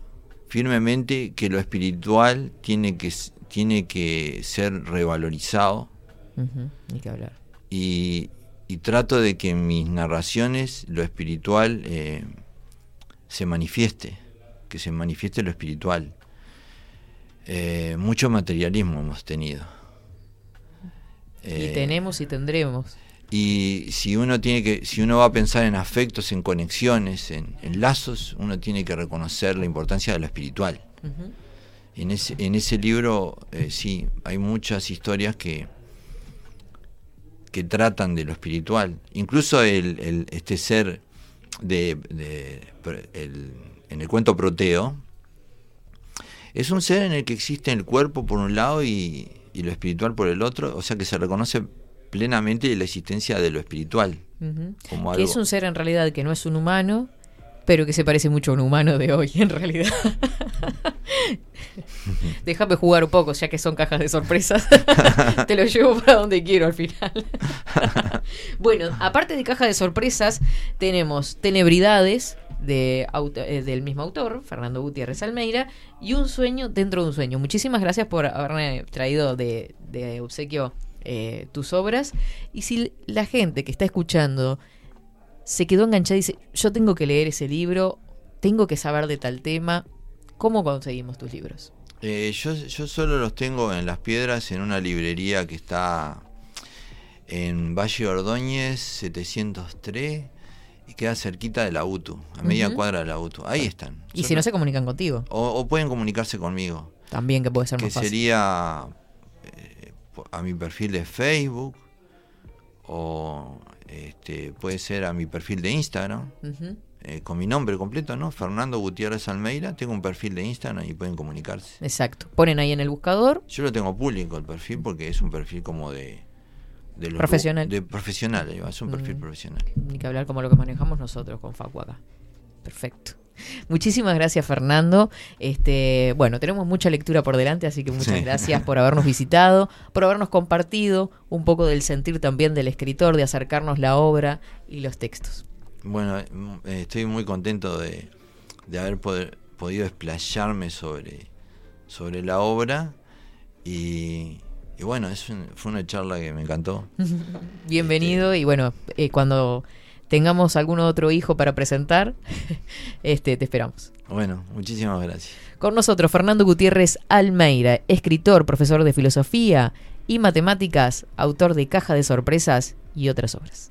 firmemente que lo espiritual tiene que, tiene que ser revalorizado que hablar. y, y trato de que en mis narraciones lo espiritual eh, se manifieste, que se manifieste lo espiritual. Eh, mucho materialismo hemos tenido. y Eh, tenemos y tendremos. Y si uno tiene que, si uno va a pensar en afectos, en conexiones, en, en lazos, uno tiene que reconocer la importancia de lo espiritual. En ese, en ese libro, eh, sí, hay muchas historias que, que tratan de lo espiritual. Incluso el, el- este ser de, de- el- en el cuento Proteo, es un ser en el que existe el cuerpo por un lado y, y lo espiritual por el otro, o sea que se reconoce plenamente la existencia de lo espiritual. Como Que es un ser en realidad que no es un humano, pero que se parece mucho a un humano de hoy, en realidad. Déjame jugar un poco, ya que son cajas de sorpresas. Te lo llevo para donde quiero al final. bueno, aparte de caja de sorpresas, tenemos Tenebridades de eh, del mismo autor, Fernando Gutiérrez Almeida, y Un sueño dentro de un sueño. Muchísimas gracias por haberme traído de, de obsequio eh, tus obras. Y si la gente que está escuchando se quedó enganchada y dice, yo tengo que leer ese libro, tengo que saber de tal tema, ¿cómo conseguimos tus libros? Eh, yo, yo solo los tengo en Las Piedras, en una librería que está en Valle Ordóñez 703 y queda cerquita de la UTU, a media cuadra de la UTU. Ahí están. Y si no se comunican contigo, o, o pueden comunicarse conmigo, también que puede ser que más fácil. sería a mi perfil de Facebook o este, puede ser a mi perfil de Instagram. Eh, con mi nombre completo, ¿no? Fernando Gutiérrez Almeida. Tengo un perfil de Instagram y pueden comunicarse. Exacto. Ponen ahí en el buscador. Yo lo tengo público el perfil porque es un perfil como de... de los- Profesional. De profesional, es un perfil Mm. profesional. Ni que hablar como lo que manejamos nosotros con Facu acá. Perfecto. Muchísimas gracias, Fernando. Este, bueno, tenemos mucha lectura por delante, así que muchas Sí. gracias por habernos visitado, por habernos compartido un poco del sentir también del escritor, de acercarnos la obra y los textos. Bueno, eh, estoy muy contento de, de haber poder- podido explayarme sobre, sobre la obra y, y bueno, es un- fue una charla que me encantó. Bienvenido y bueno, eh, cuando tengamos algún otro hijo para presentar, este, te esperamos. Bueno, muchísimas gracias. Con nosotros Fernando Gutiérrez Almeida, escritor, profesor de filosofía y matemáticas, autor de Caja de Sorpresas y otras obras.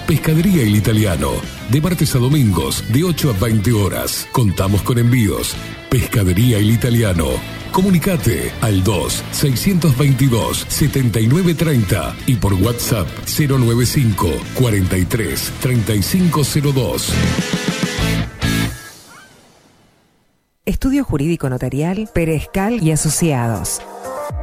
Pescadería El Italiano, de martes a domingos, de 8 a 20 horas. Contamos con envíos. Pescadería El Italiano. Comunicate al 2-622-7930 y por WhatsApp 095 43 3502. Estudio Jurídico Notarial, Perezcal y Asociados.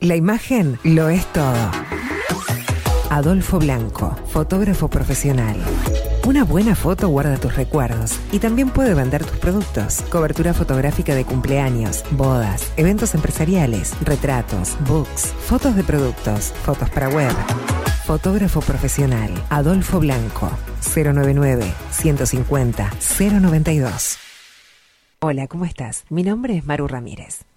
La imagen lo es todo. Adolfo Blanco, fotógrafo profesional. Una buena foto guarda tus recuerdos y también puede vender tus productos. Cobertura fotográfica de cumpleaños, bodas, eventos empresariales, retratos, books, fotos de productos, fotos para web. Fotógrafo profesional, Adolfo Blanco, 099 150 092. Hola, ¿cómo estás? Mi nombre es Maru Ramírez.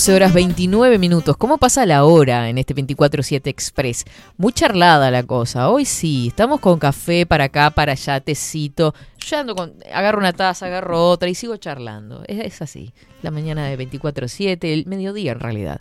12 horas 29 minutos. ¿Cómo pasa la hora en este 24-7 Express? Muy charlada la cosa. Hoy sí, estamos con café para acá, para allá, tecito. Yo ando con, agarro una taza, agarro otra y sigo charlando. Es, es así. La mañana de 24-7, el mediodía en realidad.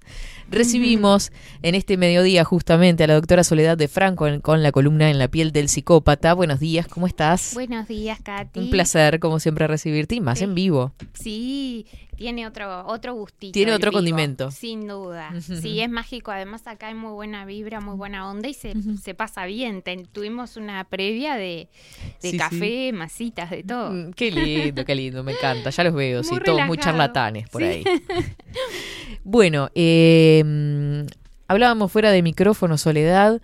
Recibimos en este mediodía justamente a la doctora Soledad de Franco en- con la columna En la piel del psicópata. Buenos días, ¿cómo estás? Buenos días, Katy. Un placer, como siempre, recibirte y más Sí. en vivo. Sí, tiene otro otro gustito. Tiene otro vivo, condimento. Sin duda. Sí, es mágico. Además, acá hay muy buena vibra, muy buena onda y se, se pasa bien. Ten- tuvimos una previa de, de Sí, café, de todo. Mm, Qué lindo, qué lindo, me encanta. Ya los veo, sí, Muy todos muy relajado. charlatanes por Sí. ahí. Bueno, eh, mm, hablábamos fuera de micrófono, Soledad.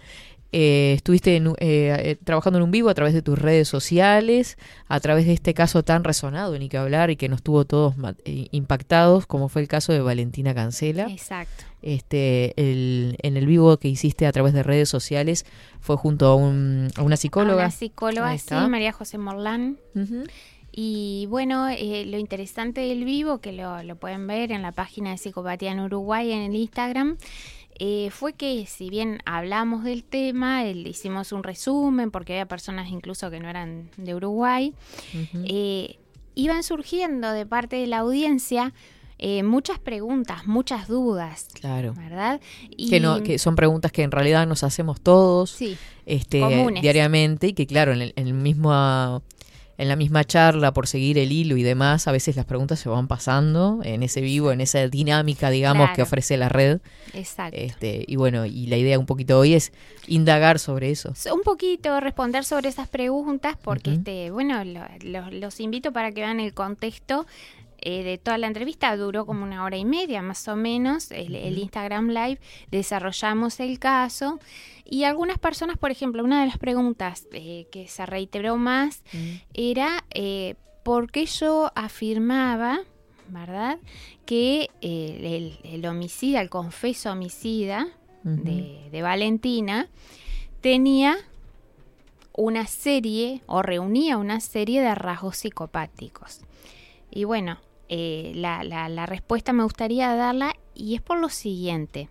Eh, estuviste en eh, eh, trabajando en un vivo a través de tus redes sociales, a través de este caso tan resonado, ni que hablar, y que nos tuvo todos eh, impactados, como fue el caso de Valentina Cancela. Exacto. Este, el- en el vivo que hiciste a través de redes sociales fue junto a, un- a una psicóloga. Una psicóloga, sí. María José Morlán. Ujú. Y bueno, eh, lo interesante del vivo, que lo, lo pueden ver en la página de Psicopatía en Uruguay, en el Instagram, eh, fue que si bien hablamos del tema, el- hicimos un resumen, porque había personas incluso que no eran de Uruguay, eh, iban surgiendo de parte de la audiencia eh, muchas preguntas, muchas dudas, Claro. ¿verdad? Y- que, no, que son preguntas que en realidad nos hacemos todos Sí, este, comunes. diariamente y que claro, en, el, en el mismo, en la misma charla, por seguir el hilo y demás, a veces las preguntas se van pasando en ese vivo, en esa dinámica, digamos, que ofrece la red. exacto. Este, y bueno, y la idea un poquito hoy es indagar sobre eso. un poquito responder sobre esas preguntas porque este bueno lo- lo- los invito para que vean el contexto eh, de toda la entrevista duró como una hora y media más o menos el, el Instagram Live desarrollamos el caso y algunas personas por ejemplo una de las preguntas eh, que se reiteró más era eh, por qué yo afirmaba verdad que eh, el, el homicida el confeso homicida de, de Valentina tenía una serie o reunía una serie de rasgos psicopáticos. Y bueno, eh, la, la- la respuesta me gustaría darla y es por lo siguiente.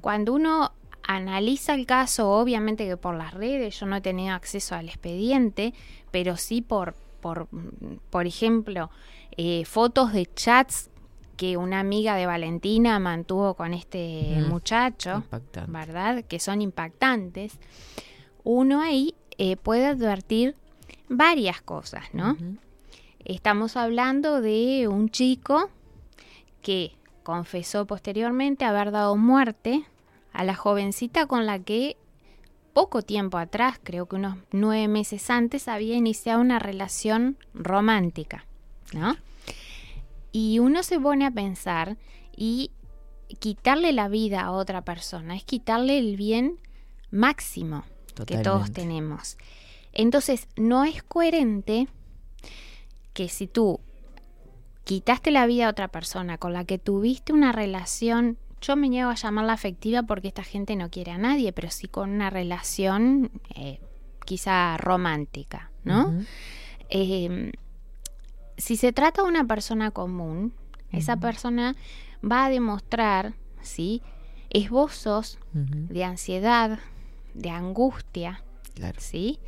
Cuando uno analiza el caso, obviamente que por las redes, yo no he tenido acceso al expediente, pero sí por, por, por ejemplo, eh, fotos de chats que una amiga de Valentina mantuvo con este Mm, muchacho, impactante. ¿verdad? Que son impactantes. Uno ahí eh, puede advertir varias cosas, ¿no? Estamos hablando de un chico que confesó posteriormente haber dado muerte a la jovencita con la que poco tiempo atrás, creo que unos nueve meses antes, había iniciado una relación romántica, ¿no? Y uno se pone a pensar y quitarle la vida a otra persona es quitarle el bien máximo que todos tenemos. Entonces, no es coherente que si tú quitaste la vida a otra persona con la que tuviste una relación, yo me niego a llamarla afectiva porque esta gente no quiere a nadie, pero sí con una relación eh, quizá romántica, ¿no? Eh, si se trata de una persona común, esa persona va a demostrar, ¿sí? Esbozos de ansiedad, de angustia, Claro. ¿sí?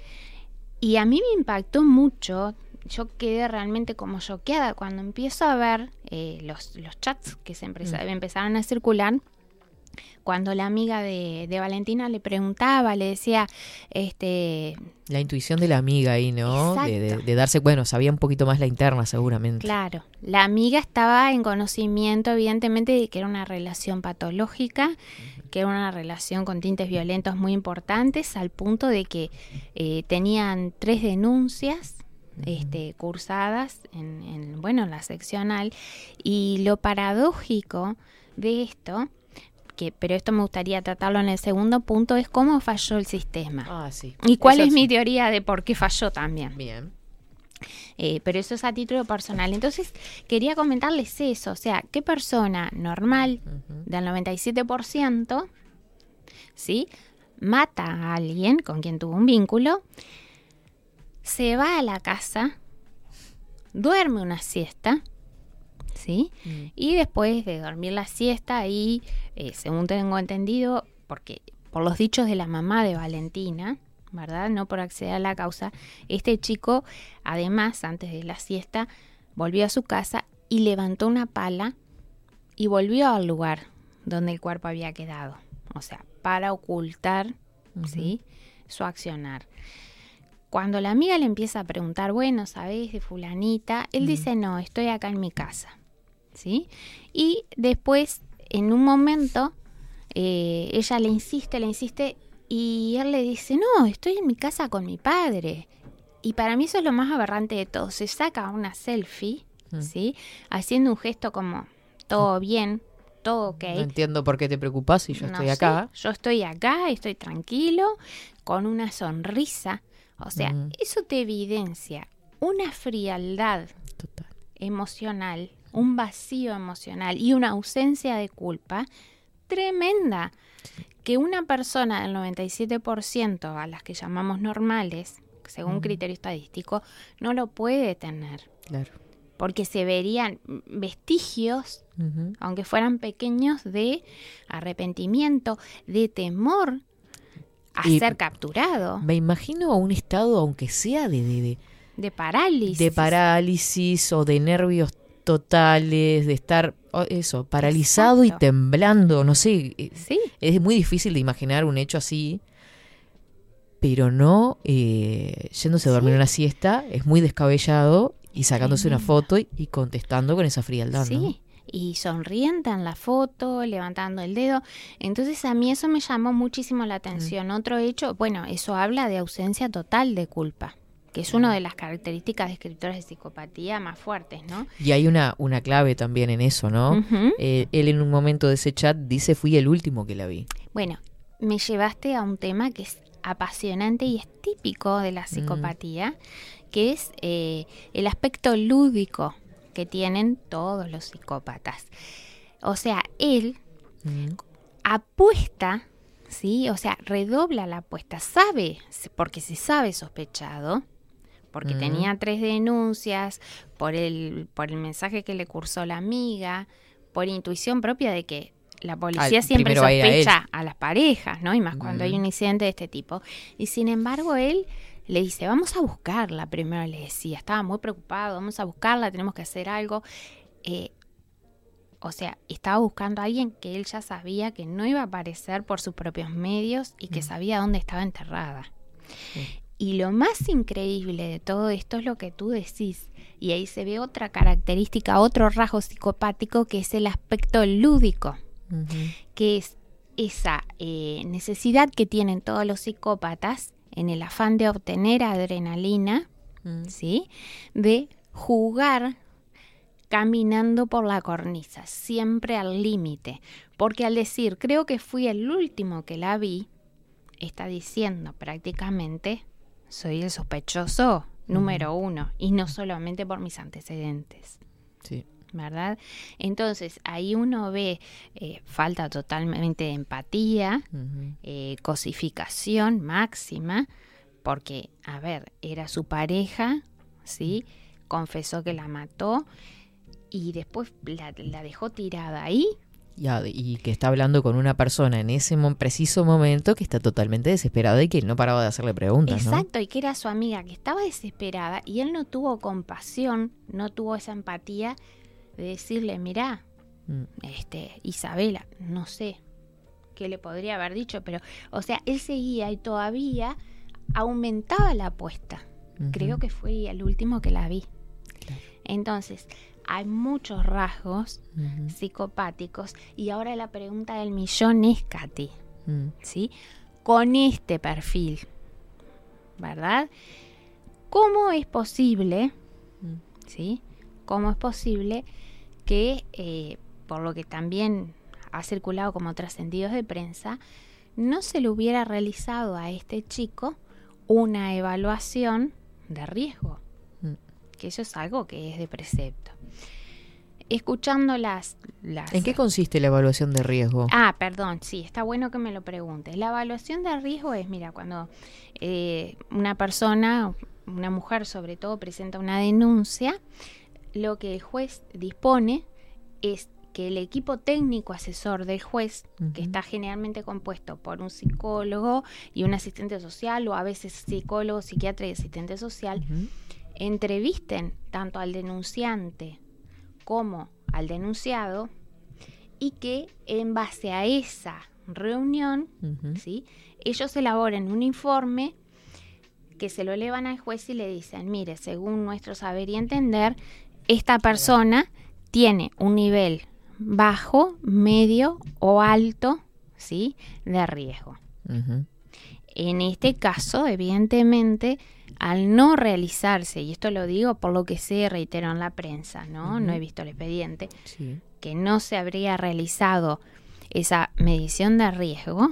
Y a mí me impactó mucho, yo quedé realmente como choqueada cuando empiezo a ver eh, los, los chats que se empeza- Mm. empezaron a circular. Cuando la amiga de, de Valentina le preguntaba, le decía, este, La intuición de la amiga ahí, ¿no? De, de- de darse, bueno, sabía un poquito más la interna seguramente. Claro, la amiga estaba en conocimiento evidentemente de que era una relación patológica, que era una relación con tintes violentos muy importantes, al punto de que eh, tenían tres denuncias este, cursadas en, en, bueno, en la seccional. Y lo paradójico de esto, que, pero esto me gustaría tratarlo en el segundo punto, es cómo falló el sistema. Ah, sí. ¿Y cuál Eso es sí. mi teoría de por qué falló también? Bien. Eh, pero eso es a título personal. Entonces, quería comentarles eso. O sea, ¿qué persona normal del 97%, ¿sí? Mata a alguien con quien tuvo un vínculo, se va a la casa, duerme una siesta, ¿sí? Y después de dormir la siesta, ahí, eh, según tengo entendido, porque por los dichos de la mamá de Valentina, ¿verdad? No por acceder a la causa. Este chico, además, antes de la siesta, volvió a su casa y levantó una pala y volvió al lugar donde el cuerpo había quedado. O sea, para ocultar, ¿sí? Su accionar. Cuando la amiga le empieza a preguntar, bueno, ¿sabés de fulanita? Él dice, no, estoy acá en mi casa, ¿sí? Y después, en un momento, eh, ella le insiste, le insiste, y él le dice, no, estoy en mi casa con mi padre. Y para mí eso es lo más aberrante de todo. Se saca una selfie, ¿sí? Haciendo un gesto como, todo bien, todo ok. No entiendo por qué te preocupas si yo No estoy sé, acá. yo estoy acá, estoy tranquilo, con una sonrisa. O sea, eso te evidencia una frialdad emocional, un vacío emocional y una ausencia de culpa tremenda que una persona del 97% a las que llamamos normales, según criterio estadístico, no lo puede tener. Claro. Porque se verían vestigios aunque fueran pequeños, de arrepentimiento, de temor a Y- ser capturado, Me imagino un estado, aunque sea de, de, de- de parálisis. de parálisis o de nervios totales, de estar, eso, paralizado y temblando, no sé. eh, Sí. Es muy difícil de imaginar un hecho así, pero no eh, yéndose a dormir una siesta, es muy descabellado y sacándose una foto y, y contestando con esa frialdad, ¿no? Y sonriente en la foto, levantando el dedo. Entonces a mí eso me llamó muchísimo la atención. Otro hecho, bueno, eso habla de ausencia total de culpa, que es una de las características de escritores de psicopatía más fuertes, ¿no? Y hay una, una clave también en eso, ¿no? Eh, él en un momento de ese chat dice, fui el último que la vi. Bueno, me llevaste a un tema que es apasionante y es típico de la psicopatía, que es eh, el aspecto lúdico que tienen todos los psicópatas. O sea, él apuesta, ¿sí? O sea, redobla la apuesta, sabe, porque se sabe sospechado, porque Mm. tenía tres denuncias, por el, por el mensaje que le cursó la amiga, por intuición propia de que la policía Al- siempre a a sospecha a, las parejas, ¿no? Y más cuando hay Mm. un incidente de este tipo. Y sin embargo, él le dice, vamos a buscarla, primero le decía, estaba muy preocupado, vamos a buscarla, tenemos que hacer algo. Eh, o sea, estaba buscando a alguien que él ya sabía que no iba a aparecer por sus propios medios y que sabía dónde estaba enterrada. Y lo más increíble de todo esto es lo que tú decís. Y ahí se ve otra característica, otro rasgo psicopático que es el aspecto lúdico, que es esa eh, necesidad que tienen todos los psicópatas en el afán de obtener adrenalina, ¿sí? De jugar caminando por la cornisa, siempre al límite. Porque al decir, creo que fui el último que la vi, está diciendo prácticamente, soy el sospechoso número uno, y no solamente por mis antecedentes. Sí. ¿Verdad? Entonces, ahí uno ve eh, falta totalmente de empatía, eh, cosificación máxima, porque, a ver, era su pareja, ¿sí? Confesó que la mató y después la, la dejó tirada ahí. Ya, y que está hablando con una persona en ese mo- preciso momento que está totalmente desesperada y que no paraba de hacerle preguntas, ¿no? Exacto, y que era su amiga, que estaba desesperada y él no tuvo compasión, no tuvo esa empatía de decirle, mirá, Mm. este, Isabela, no sé qué le podría haber dicho, pero, o sea, él seguía y todavía aumentaba la apuesta. Creo que fue el último que la vi. Entonces, hay muchos rasgos psicopáticos y ahora la pregunta del millón es, Katy, Mm. ¿sí? Con este perfil, ¿verdad? ¿Cómo es posible, ¿sí? ¿Cómo es posible que, eh, por lo que también ha circulado como trascendidos de prensa, no se le hubiera realizado a este chico una evaluación de riesgo? Mm. Que eso es algo que es de precepto. Escuchando las... las ¿En qué consiste la evaluación de riesgo? Ah, perdón, sí, está bueno que me lo preguntes. La evaluación de riesgo es, mira, cuando eh, una persona, una mujer sobre todo, presenta una denuncia, lo que el juez dispone es que el equipo técnico asesor del juez, que está generalmente compuesto por un psicólogo y un asistente social, o a veces psicólogo, psiquiatra y asistente social, entrevisten tanto al denunciante como al denunciado y que en base a esa reunión, ¿sí? ellos elaboren un informe que se lo elevan al juez y le dicen, mire, según nuestro saber y entender, esta persona tiene un nivel bajo, medio o alto, ¿sí? de riesgo. En este caso, evidentemente, al no realizarse, y esto lo digo por lo que se reiteró en la prensa, ¿no? No he visto el expediente, Sí. que no se habría realizado esa medición de riesgo.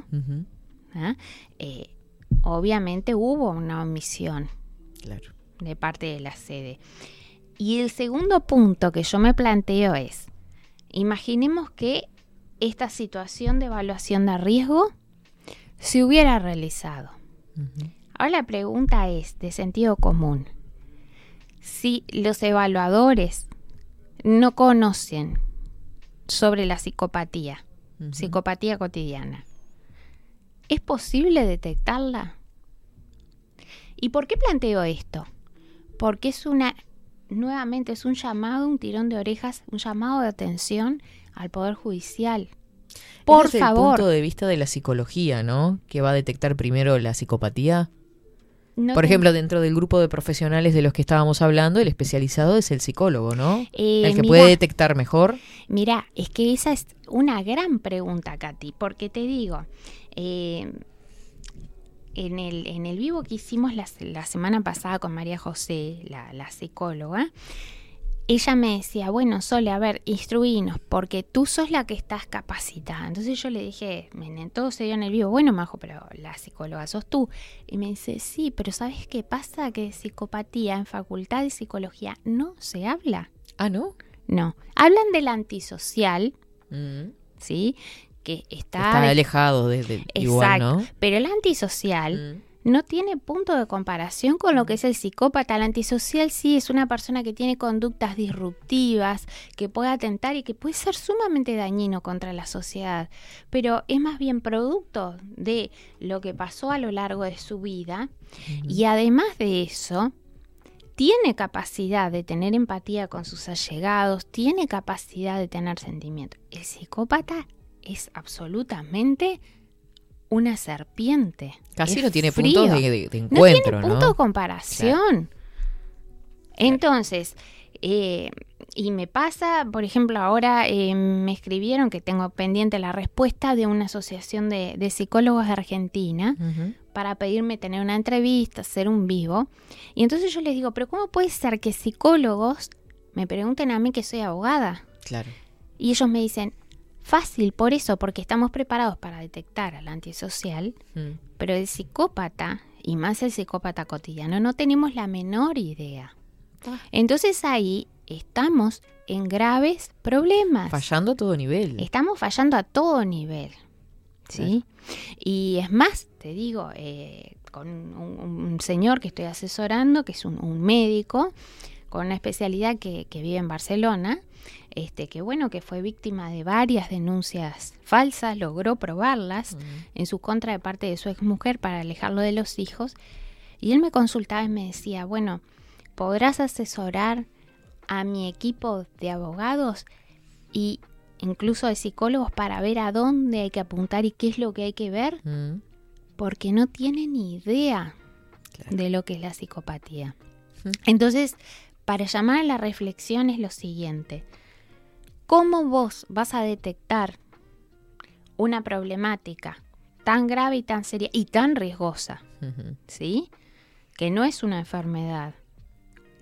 ¿ah? Eh, obviamente hubo una omisión Claro. de parte de la sede. Y el segundo punto que yo me planteo es, imaginemos que esta situación de evaluación de riesgo se hubiera realizado. Ahora la pregunta es, de sentido común, si los evaluadores no conocen sobre la psicopatía, psicopatía cotidiana, ¿es posible detectarla? ¿Y por qué planteo esto? Porque es una, nuevamente, es un llamado, un tirón de orejas, un llamado de atención al Poder Judicial. Por Ese favor. el punto de vista de la psicología, ¿no? Que va a detectar primero la psicopatía. No Por ejemplo, dentro del grupo de profesionales de los que estábamos hablando, el especializado es el psicólogo, ¿no? Eh, el que puede detectar mejor. Mira, es que esa es una gran pregunta, Katy, porque te digo, eh, en, el, en el vivo que hicimos la, se- la semana pasada con María José, la, la psicóloga, ella me decía, bueno, Sole, a ver, instruinos, porque tú sos la que estás capacitada. Entonces yo le dije, "Men, todo se dio en el vivo, bueno, Majo, pero la psicóloga sos tú. Y me dice, sí, pero ¿sabes qué pasa? Que de psicopatía en facultad de psicología no se habla. Ah, ¿no? No. Hablan del antisocial, Mm. ¿sí? Que está, Está de- alejado desde igual, Exacto. ¿no? Pero el antisocial no tiene punto de comparación con lo que es el psicópata. El antisocial sí es una persona que tiene conductas disruptivas, que puede atentar y que puede ser sumamente dañino contra la sociedad. Pero es más bien producto de lo que pasó a lo largo de su vida. Y además de eso, tiene capacidad de tener empatía con sus allegados, tiene capacidad de tener sentimientos. El psicópata es absolutamente una serpiente. Casi Es no tiene frío. puntos de, de- de No encuentro, tiene ¿no? punto de comparación. Entonces, eh, y me pasa, por ejemplo, ahora eh, me escribieron que tengo pendiente la respuesta de una asociación de, de psicólogos de Argentina para pedirme tener una entrevista, hacer un vivo. Y entonces yo les digo, pero ¿cómo puede ser que psicólogos me pregunten a mí que soy abogada? Claro. Y ellos me dicen, fácil, por eso, porque estamos preparados para detectar al antisocial, Mm. pero el psicópata, y más el psicópata cotidiano, no tenemos la menor idea. Entonces ahí estamos en graves problemas. Fallando a todo nivel. Estamos fallando a todo nivel. ¿Sí? Y es más, te digo, eh, con un, un señor que estoy asesorando, que es un, un médico, con una especialidad que, que vive en Barcelona, este, que bueno, que fue víctima de varias denuncias falsas, logró probarlas en su contra de parte de su exmujer para alejarlo de los hijos. Y él me consultaba y me decía, bueno, ¿podrás asesorar a mi equipo de abogados y incluso de psicólogos para ver a dónde hay que apuntar y qué es lo que hay que ver? Mm. Porque no tienen ni idea de lo que es la psicopatía. Entonces, para llamar a la reflexión es lo siguiente. ¿Cómo vos vas a detectar una problemática tan grave y tan seria y tan riesgosa? ¿Sí? Que no es una enfermedad,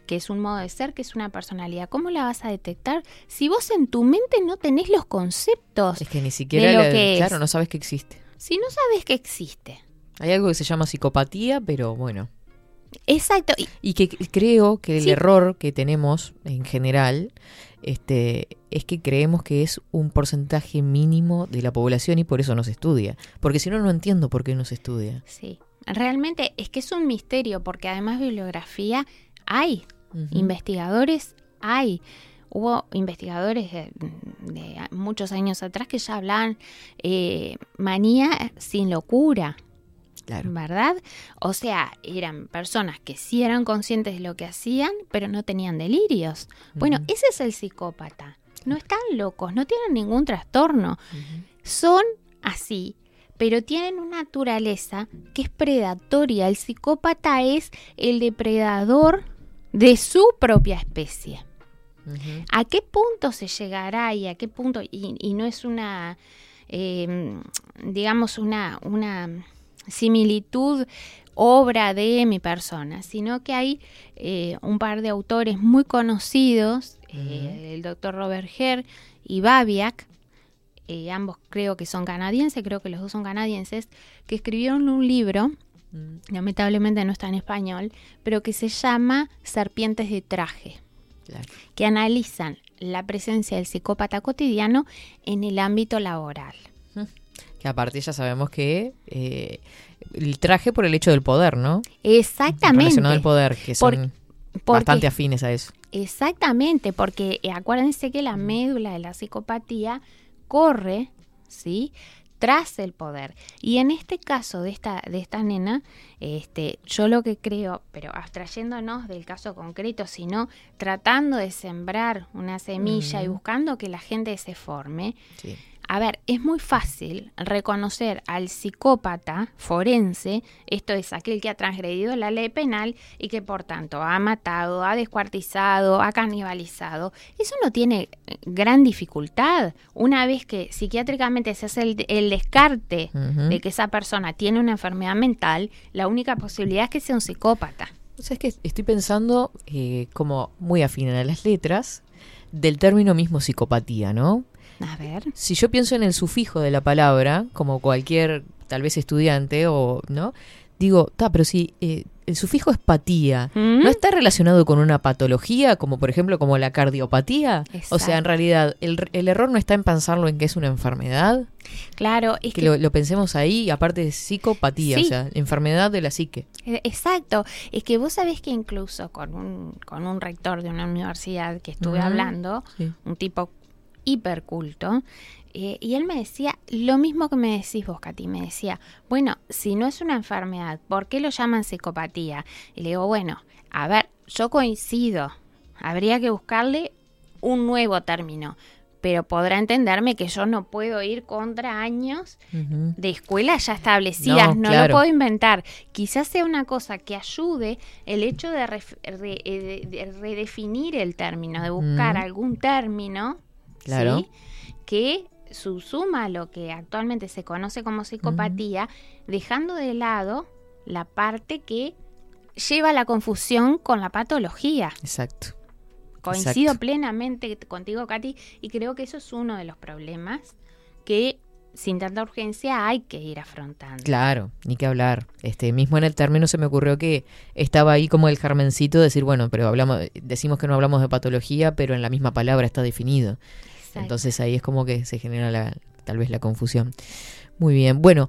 que es un modo de ser, que es una personalidad. ¿Cómo la vas a detectar si vos en tu mente no tenés los conceptos? Es que ni siquiera, de lo la- que es. claro, no sabes que existe. Si no sabes que existe. Hay algo que se llama psicopatía, pero bueno. Exacto. Y, Y que creo que el Sí. error que tenemos en general este, es que creemos que es un porcentaje mínimo de la población y por eso no se estudia. Porque si no, no entiendo por qué no se estudia. sí, realmente es que es un misterio porque además bibliografía hay, investigadores hay. hubo investigadores de, de muchos años atrás que ya hablaban eh, manía sin locura. Claro. ¿Verdad? O sea, eran personas que sí eran conscientes de lo que hacían, pero no tenían delirios. Bueno, ese es el psicópata. No están locos, no tienen ningún trastorno. Son así, pero tienen una naturaleza que es predatoria. El psicópata es el depredador de su propia especie. ¿A qué punto se llegará y a qué punto? Y, y no es una, eh, digamos, una, una similitud obra de mi persona, sino que hay eh, un par de autores muy conocidos, eh, el doctor Robert Herr y Babiak, eh, ambos creo que son canadienses, creo que los dos son canadienses, que escribieron un libro, Mm, lamentablemente no está en español, pero que se llama Serpientes de traje claro. que analizan la presencia del psicópata cotidiano en el ámbito laboral. Que aparte ya sabemos que eh, el traje por el hecho del poder, ¿no? Exactamente. Relacionado al poder, que son porque- bastante afines a eso. Exactamente, porque eh, acuérdense que la médula de la psicopatía corre, ¿sí? tras el poder. Y en este caso de esta, de esta nena, este, yo lo que creo, pero abstrayéndonos del caso concreto, sino tratando de sembrar una semilla y buscando que la gente se forme, Sí. A ver, es muy fácil reconocer al psicópata forense, esto es aquel que ha transgredido la ley penal y que por tanto ha matado, ha descuartizado, ha canibalizado. Eso no tiene eh, gran dificultad. Una vez que psiquiátricamente se hace el, el descarte de que esa persona tiene una enfermedad mental, la única posibilidad es que sea un psicópata. O sea, es que estoy pensando eh, como muy afín a las letras del término mismo psicopatía, ¿no? A ver. Si yo pienso en el sufijo de la palabra, como cualquier tal vez estudiante o, ¿no? Digo, ta, pero si eh, el sufijo es patía, ¿Mm? ¿no está relacionado con una patología, como por ejemplo como la cardiopatía? O sea, en realidad, el, el error no está en pensarlo en que es una enfermedad, Claro, es que que lo, lo pensemos ahí, aparte de psicopatía, Sí. o sea, enfermedad de la psique. Eh, Exacto, es que vos sabés que incluso con un, con un rector de una universidad que estuve hablando, sí. un tipo hiperculto, eh, y él me decía lo mismo que me decís vos, Katy, me decía, bueno, si no es una enfermedad, ¿por qué lo llaman psicopatía? Y le digo, bueno, a ver, yo coincido, habría que buscarle un nuevo término, pero podrá entenderme que yo no puedo ir contra años de escuelas ya establecidas, No, no, claro. lo puedo inventar. Quizás sea una cosa que ayude el hecho de, re- eh, de- de redefinir el término, de buscar algún término Claro. ¿sí? que subsuma lo que actualmente se conoce como psicopatía, dejando de lado la parte que lleva a la confusión con la patología. Exacto. Coincido Exacto. plenamente contigo, Katy, y creo que eso es uno de los problemas que sin tanta urgencia hay que ir afrontando. Claro, ni que hablar. Este, mismo en el término se me ocurrió que estaba ahí como el germencito de decir, bueno, pero hablamos, decimos que no hablamos de patología, pero en la misma palabra está definido. Exacto. Entonces ahí es como que se genera la, tal vez la confusión. Muy bien. Bueno,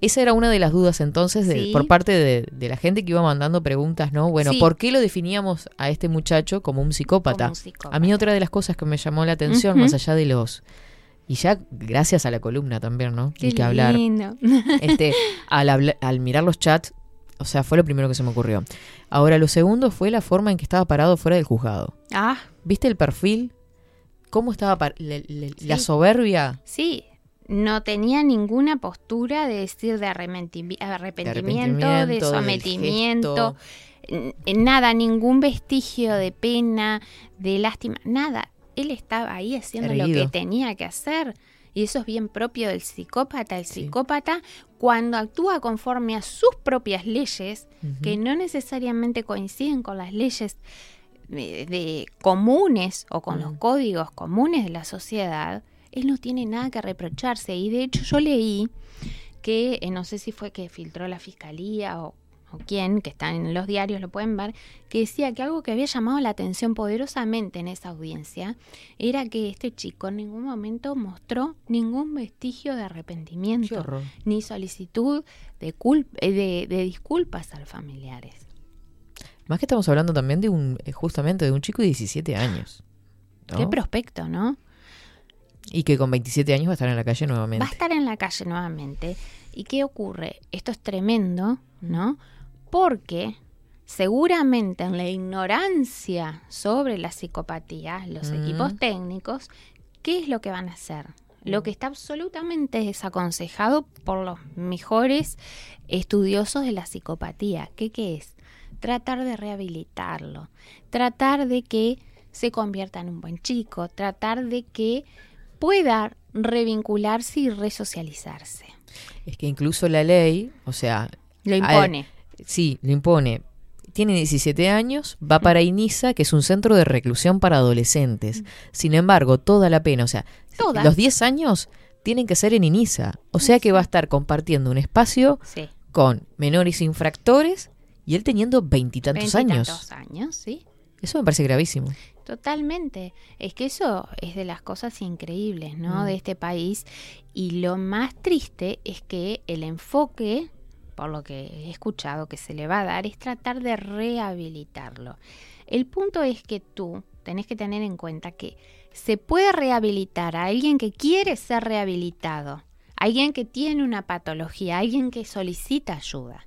esa era una de las dudas entonces de- Sí. por parte de, de la gente que iba mandando preguntas, ¿no? Bueno, Sí. ¿por qué lo definíamos a este muchacho como un psicópata? Como un psicópata. A mí otra de las cosas que me llamó la atención, más allá de los... Y ya gracias a la columna también, ¿no? Qué Ni que hablar lindo. este, al, habla- al mirar los chats, o sea, fue lo primero que se me ocurrió. Ahora, lo segundo fue la forma en que estaba parado fuera del juzgado. ah, ¿Viste el perfil? ¿Cómo estaba le- le- la soberbia? sí. No tenía ninguna postura de decir de arrepentimi- arrepentimiento, de arrepentimiento, del sometimiento, nada, ningún vestigio de pena, de lástima, nada. Él estaba ahí haciendo lo que tenía que hacer. Y eso es bien propio del psicópata. El Sí. psicópata, cuando actúa conforme a sus propias leyes, que no necesariamente coinciden con las leyes de, de comunes o con los Mm. códigos comunes de la sociedad, él no tiene nada que reprocharse. Y de hecho yo leí que, eh, no sé si fue que filtró la fiscalía o, o quién, que están en los diarios, lo pueden ver, que decía que algo que había llamado la atención poderosamente en esa audiencia era que este chico en ningún momento mostró ningún vestigio de arrepentimiento ni solicitud de, eh, de, de disculpas a los familiares. Más que estamos hablando también de un, eh, justamente de un chico de 17 años. ¿no? Qué prospecto, ¿no? Y que con 27 años va a estar en la calle nuevamente. Va a estar en la calle nuevamente. ¿Y qué ocurre? Esto es tremendo, ¿no? Porque seguramente en la ignorancia sobre la psicopatía, los Mm. equipos técnicos, ¿qué es lo que van a hacer? Lo que está absolutamente desaconsejado por los mejores estudiosos de la psicopatía. ¿Qué, qué es? Tratar de rehabilitarlo, tratar de que se convierta en un buen chico, tratar de que pueda revincularse y resocializarse. Es que incluso la ley, o sea... Lo al- impone. sí, lo impone. Tiene 17 años, va para INISA, que es un centro de reclusión para adolescentes. Sin embargo, toda la pena, o sea, los 10 años tienen que ser en INISA. O sea que va a estar compartiendo un espacio Sí. con menores infractores y él teniendo veintitantos años. Veintitantos años, sí. Eso me parece gravísimo. Totalmente. Es que eso es de las cosas increíbles, ¿no? Mm. De este país. Y lo más triste es que el enfoque, por lo que he escuchado que se le va a dar, es tratar de rehabilitarlo. El punto es que tú tenés que tener en cuenta que se puede rehabilitar a alguien que quiere ser rehabilitado, alguien que tiene una patología, alguien que solicita ayuda.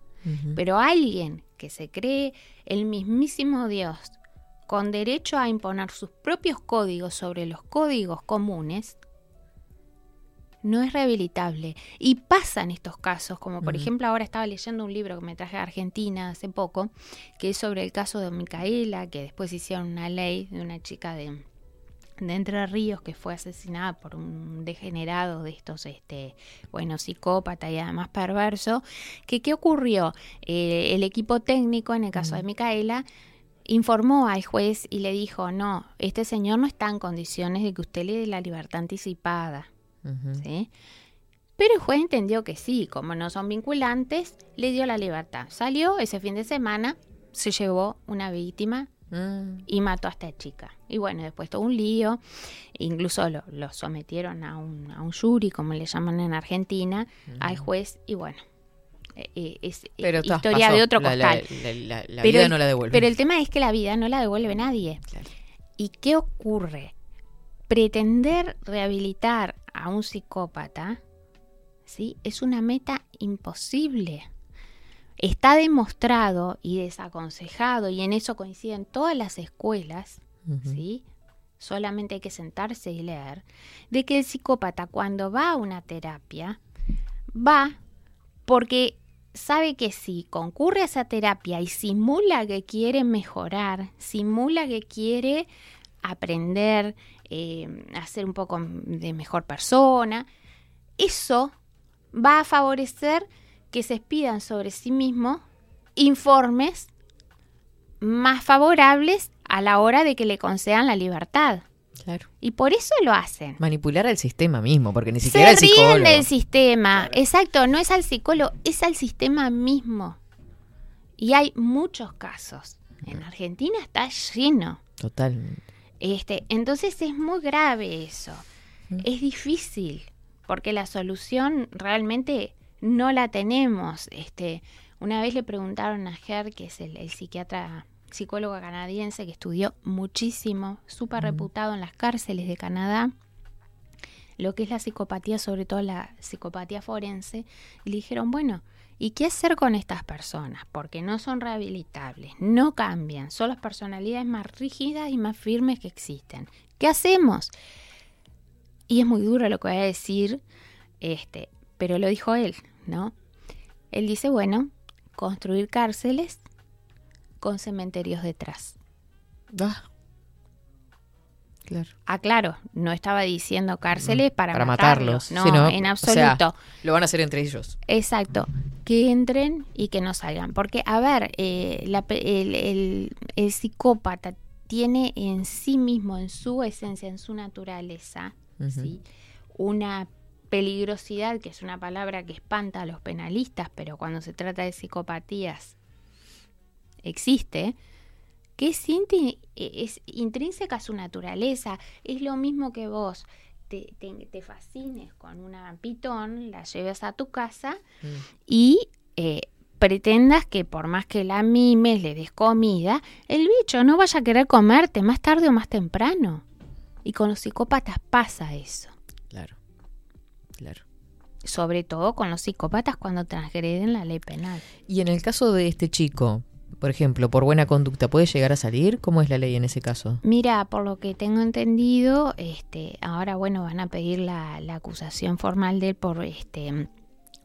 Pero alguien que se cree el mismísimo Dios, con derecho a imponer sus propios códigos sobre los códigos comunes, no es rehabilitable. Y pasan estos casos, como por Ujú. ejemplo ahora estaba leyendo un libro que me traje de Argentina hace poco, que es sobre el caso de Micaela, que después hicieron una ley de una chica de, de Entre Ríos que fue asesinada por un degenerado de estos, este, bueno, psicópata y además perverso, que qué ocurrió? Eh, el equipo técnico, en el caso de Micaela, informó al juez y le dijo, no, este señor no está en condiciones de que usted le dé la libertad anticipada. ¿sí? Pero el juez entendió que sí, como no son vinculantes, le dio la libertad. Salió ese fin de semana, se llevó una víctima Mm. y mató a esta chica. Y bueno, después todo un lío, incluso lo, lo sometieron a un, a un jury, como le llaman en Argentina, al juez, y bueno, eh, eh, es eh, Pero historia pasó. de otro la- costal. la- la- la Pero vida el- no la devuelve. Pero el tema es que la vida no la devuelve nadie. Claro. ¿Y qué ocurre? Pretender rehabilitar a un psicópata ¿sí? es una meta imposible. Está demostrado y desaconsejado, y en eso coinciden todas las escuelas. ¿sí? solamente hay que sentarse y leer, de que el psicópata cuando va a una terapia, va porque sabe que si concurre a esa terapia y simula que quiere mejorar, simula que quiere aprender eh, a ser un poco de mejor persona, eso va a favorecer que se expidan sobre sí mismo informes más favorables a la hora de que le concedan la libertad. Claro. Y por eso lo hacen. Manipular al sistema mismo, porque ni siquiera Se el psicólogo. ríen del sistema. Exacto, no es al psicólogo, es al sistema mismo. Y hay muchos casos. En Argentina está lleno. Total. Este, entonces es muy grave eso. Es difícil, porque la solución realmente no la tenemos. Este, una vez le preguntaron a Ger, que es el, el psiquiatra, psicólogo canadiense que estudió muchísimo, súper reputado en las cárceles de Canadá, lo que es la psicopatía, sobre todo la psicopatía forense, y le dijeron, bueno, ¿y qué hacer con estas personas? Porque no son rehabilitables, no cambian, son las personalidades más rígidas y más firmes que existen. ¿Qué hacemos? Y es muy duro lo que voy a decir, este, pero lo dijo él, ¿no? Él dice, bueno, construir cárceles con cementerios detrás. Ah. Claro. Ah, claro, no estaba diciendo cárceles para, Mm, Para matarlos. matarlos. No, Sí, ¿no? en O sea, absoluto. Lo van a hacer entre ellos. Exacto. Que entren y que no salgan. Porque, a ver, eh, la el, el- el psicópata tiene en sí mismo, en su esencia, en su naturaleza. ¿sí? una peligrosidad, que es una palabra que espanta a los penalistas, pero cuando se trata de psicopatías existe, que es, inti- es intrínseca a su naturaleza. Es lo mismo que vos te, te- te fascines con una pitón, la lleves a tu casa y eh, pretendas que por más que la mimes, le des comida, el bicho no vaya a querer comerte más tarde o más temprano. Y con los psicópatas pasa eso. Claro. Sobre todo con los psicópatas cuando transgreden la ley penal. Y en el caso de este chico, por ejemplo, por buena conducta, ¿puede llegar a salir? ¿Cómo es la ley en ese caso? Mira, por lo que tengo entendido, este, ahora bueno van a pedir la, la acusación formal de él por este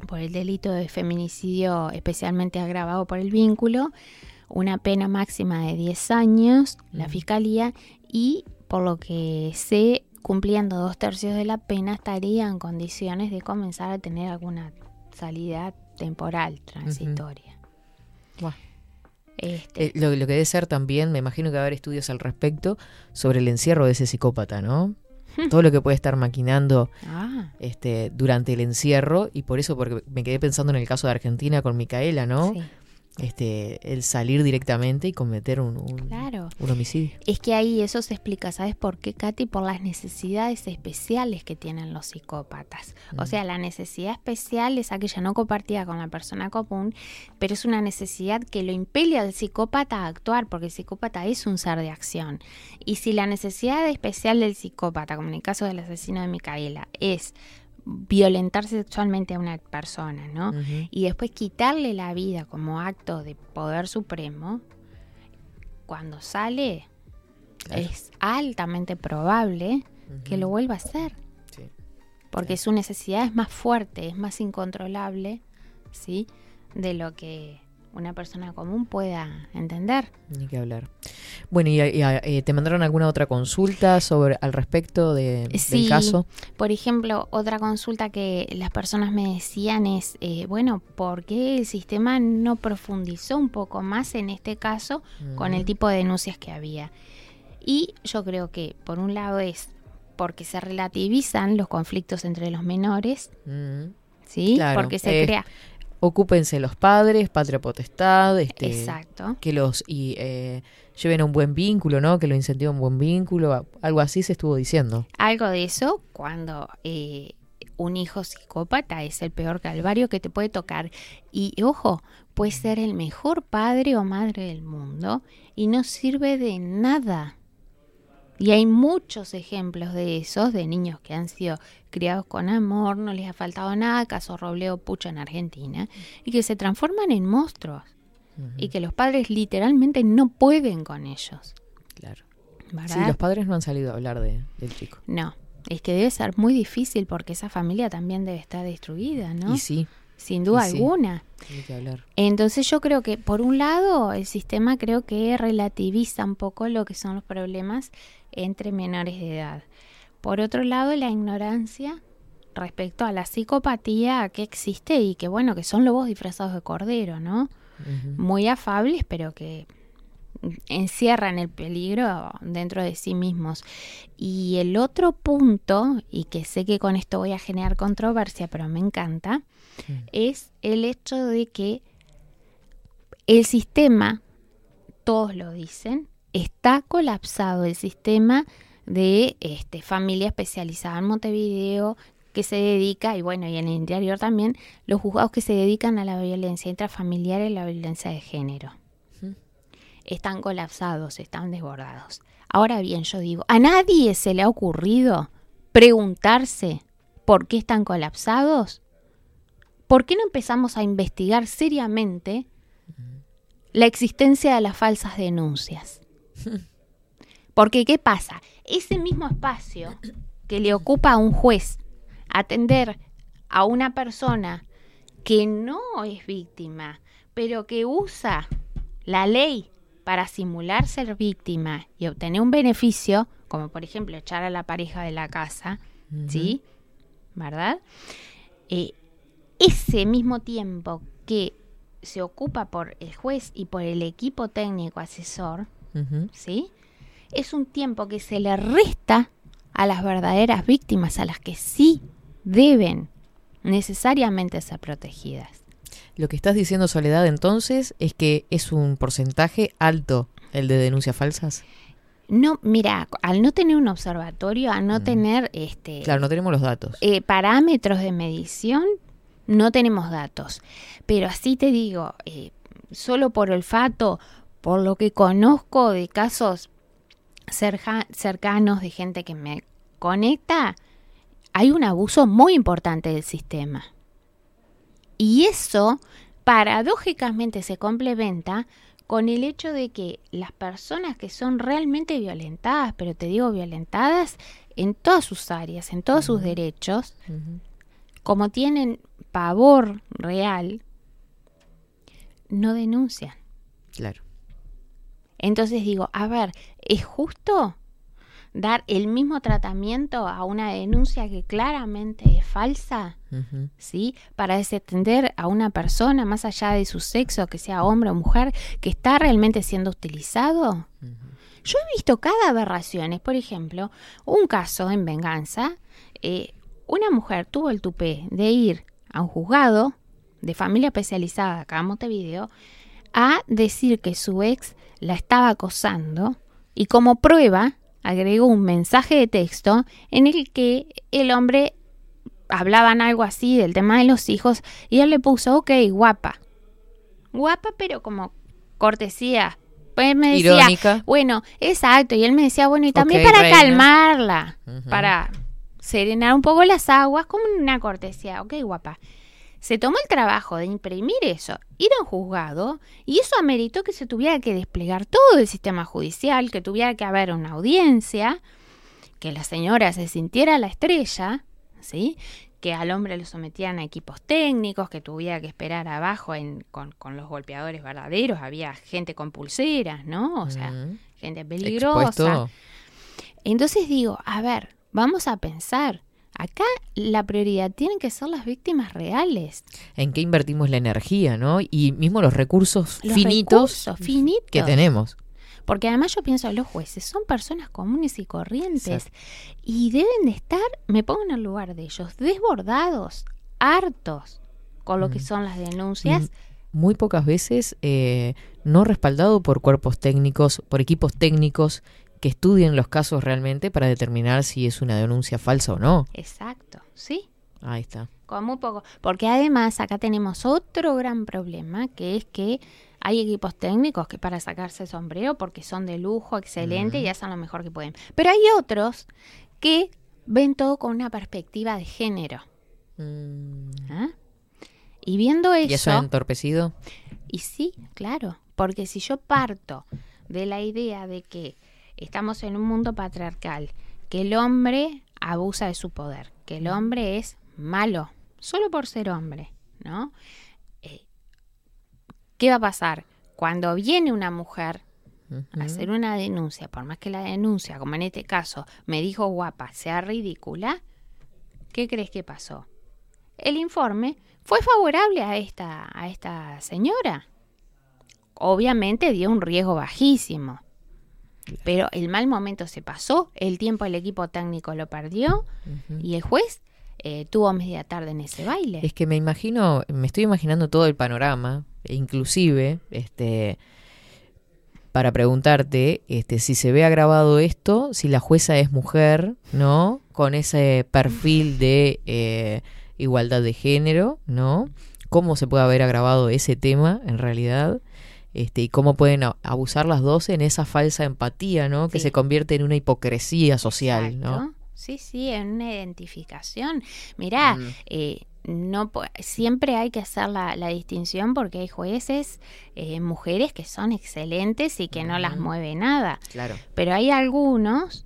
por el delito de feminicidio especialmente agravado por el vínculo, una pena máxima de 10 años, la fiscalía, y por lo que sé, cumpliendo dos tercios de la pena, estaría en condiciones de comenzar a tener alguna salida temporal, transitoria. Este, Eh, lo, lo que debe ser también, me imagino que va a haber estudios al respecto sobre el encierro de ese psicópata, ¿no? Todo lo que puede estar maquinando ah, este, durante el encierro, y por eso, porque me quedé pensando en el caso de Argentina con Micaela, ¿no? sí. Este, el salir directamente y cometer un, un- Claro. un homicidio. Es que ahí eso se explica, ¿sabes por qué, Katy? Por las necesidades especiales que tienen los psicópatas. O sea, la necesidad especial es aquella no compartida con la persona común, pero es una necesidad que lo impele al psicópata a actuar, porque el psicópata es un ser de acción. Y si la necesidad especial del psicópata, como en el caso del asesino de Micaela, es violentar sexualmente a una persona, ¿no? Y después quitarle la vida como acto de poder supremo, cuando sale Claro. es altamente probable que lo vuelva a hacer, Sí. porque su necesidad es más fuerte, es más incontrolable, ¿sí? De lo que una persona común pueda entender. Ni que hablar. Bueno, ¿y, y, eh, te mandaron alguna otra consulta sobre al respecto de, Sí. del caso? Por ejemplo, otra consulta que las personas me decían es, eh, bueno, ¿por qué el sistema no profundizó un poco más en este caso con el tipo de denuncias que había? Y yo creo que, por un lado, es porque se relativizan los conflictos entre los menores, Mm. ¿sí? Claro, porque se eh, crea... Ocúpense los padres, patria potestad, este, Exacto. que los y, eh, lleven a un buen vínculo, ¿no? Que lo incentiven un buen vínculo, algo así se estuvo diciendo. Algo de eso cuando eh, un hijo psicópata es el peor calvario que te puede tocar. Y ojo, puede ser el mejor padre o madre del mundo y no sirve de nada. Y hay muchos ejemplos de esos, de niños que han sido criados con amor, no les ha faltado nada, caso Robleo Pucho en Argentina, y que se transforman en monstruos. Y que los padres literalmente no pueden con ellos. Claro. ¿verdad? Sí, los padres no han salido a hablar de, del chico. No, es que debe ser muy difícil porque esa familia también debe estar destruida, ¿no? Y sí, Sin duda sí. alguna. que hablar. Entonces yo creo que por un lado el sistema creo que relativiza un poco lo que son los problemas entre menores de edad. Por otro lado la ignorancia respecto a la psicopatía que existe y que bueno, que son lobos disfrazados de cordero, ¿no? Muy afables pero que encierran el peligro dentro de sí mismos. Y el otro punto, y que sé que con esto voy a generar controversia, pero me encanta, es el hecho de que el sistema, todos lo dicen, está colapsado el sistema de este, familia especializada en Montevideo que se dedica, y bueno, y en el interior también, los juzgados que se dedican a la violencia intrafamiliar y la violencia de género. Están colapsados, están desbordados. Ahora bien, yo digo, ¿a nadie se le ha ocurrido preguntarse por qué están colapsados? ¿Por qué no empezamos a investigar seriamente la existencia de las falsas denuncias? Porque, ¿qué pasa? Ese mismo espacio que le ocupa a un juez atender a una persona que no es víctima, pero que usa la ley para simular ser víctima y obtener un beneficio, como por ejemplo echar a la pareja de la casa, ¿sí? ¿Verdad? Eh, ese mismo tiempo que se ocupa por el juez y por el equipo técnico asesor. ¿sí? Es un tiempo que se le resta a las verdaderas víctimas, a las que sí deben necesariamente ser protegidas. Lo que estás diciendo, Soledad, entonces, es que es un porcentaje alto el de denuncias falsas. No, mira, al no tener un observatorio, al no tener este Claro, no tenemos los datos. eh, parámetros de medición, no tenemos datos. Pero así te digo, eh, solo por olfato, por lo que conozco de casos cercanos, de gente que me conecta, hay un abuso muy importante del sistema. Y eso paradójicamente se complementa con el hecho de que las personas que son realmente violentadas, pero te digo violentadas en todas sus áreas, en todos sus derechos, como tienen pavor real, no denuncian. Claro. Entonces digo, a ver, ¿es justo dar el mismo tratamiento a una denuncia que claramente es falsa? ¿Sí? Para desatender a una persona, más allá de su sexo, que sea hombre o mujer, que está realmente siendo utilizado. Yo he visto cada aberraciones. Por ejemplo, un caso en venganza, eh, una mujer tuvo el tupé de ir a un juzgado de familia especializada acá en Montevideo a decir que su ex la estaba acosando y como prueba agregó un mensaje de texto en el que el hombre hablaban algo así del tema de los hijos y él le puso, ok, guapa. Guapa, pero como cortesía. Pues me decía, Irónica. bueno, exacto. Y él me decía, bueno, y también para reina. calmarla, para serenar un poco las aguas, como una cortesía. Ok, guapa. Se tomó el trabajo de imprimir eso, ir a un juzgado, y eso ameritó que se tuviera que desplegar todo el sistema judicial, que tuviera que haber una audiencia, que la señora se sintiera la estrella, ¿sí? que al hombre lo sometían a equipos técnicos, que tuviera que esperar abajo en, con, con los golpeadores verdaderos, había gente con pulseras, ¿no? O sea, gente peligrosa. Expuesto. Entonces digo, a ver, vamos a pensar, acá la prioridad tienen que ser las víctimas reales. En qué invertimos la energía, ¿no? Y mismo los recursos Los finitos recursos finitos. que tenemos. Porque además yo pienso, los jueces son personas comunes y corrientes Exacto. y deben de estar, me pongo en el lugar de ellos, desbordados, hartos con lo que son las denuncias. Mm, Muy pocas veces eh, no respaldado por cuerpos técnicos, por equipos técnicos que estudien los casos realmente para determinar si es una denuncia falsa o no. Exacto, sí, Ahí está. con muy poco. Porque además acá tenemos otro gran problema, que es que hay equipos técnicos que para sacarse el sombrero, porque son de lujo, excelente, y hacen lo mejor que pueden. Pero hay otros que ven todo con una perspectiva de género. ¿Ah? Y viendo ¿Y eso ha eso, entorpecido? y sí, claro, porque si yo parto de la idea de que estamos en un mundo patriarcal, que el hombre abusa de su poder, que el hombre es malo, solo por ser hombre, ¿no? Eh, ¿Qué va a pasar? Cuando viene una mujer a hacer una denuncia, por más que la denuncia, como en este caso, me dijo guapa, sea ridícula, ¿qué crees que pasó? El informe fue favorable a esta, a esta señora. Obviamente dio un riesgo bajísimo. Pero el mal momento se pasó, el tiempo el equipo técnico lo perdió y el juez eh, tuvo media tarde en ese baile. Es que me imagino, me estoy imaginando todo el panorama, e inclusive, este, para preguntarte, este, si se ve agravado esto, si la jueza es mujer, ¿no? Con ese perfil de eh, igualdad de género, ¿no? ¿Cómo se puede haber agravado ese tema en realidad? Este, y cómo pueden abusar las dos en esa falsa empatía, ¿no? Que se convierte en una hipocresía social, ¿no? Sí, sí, en una identificación. Mirá, Mm. eh, no po- siempre hay que hacer la, la distinción porque hay jueces, eh, mujeres que son excelentes y que no las mueve nada. Claro. Pero hay algunos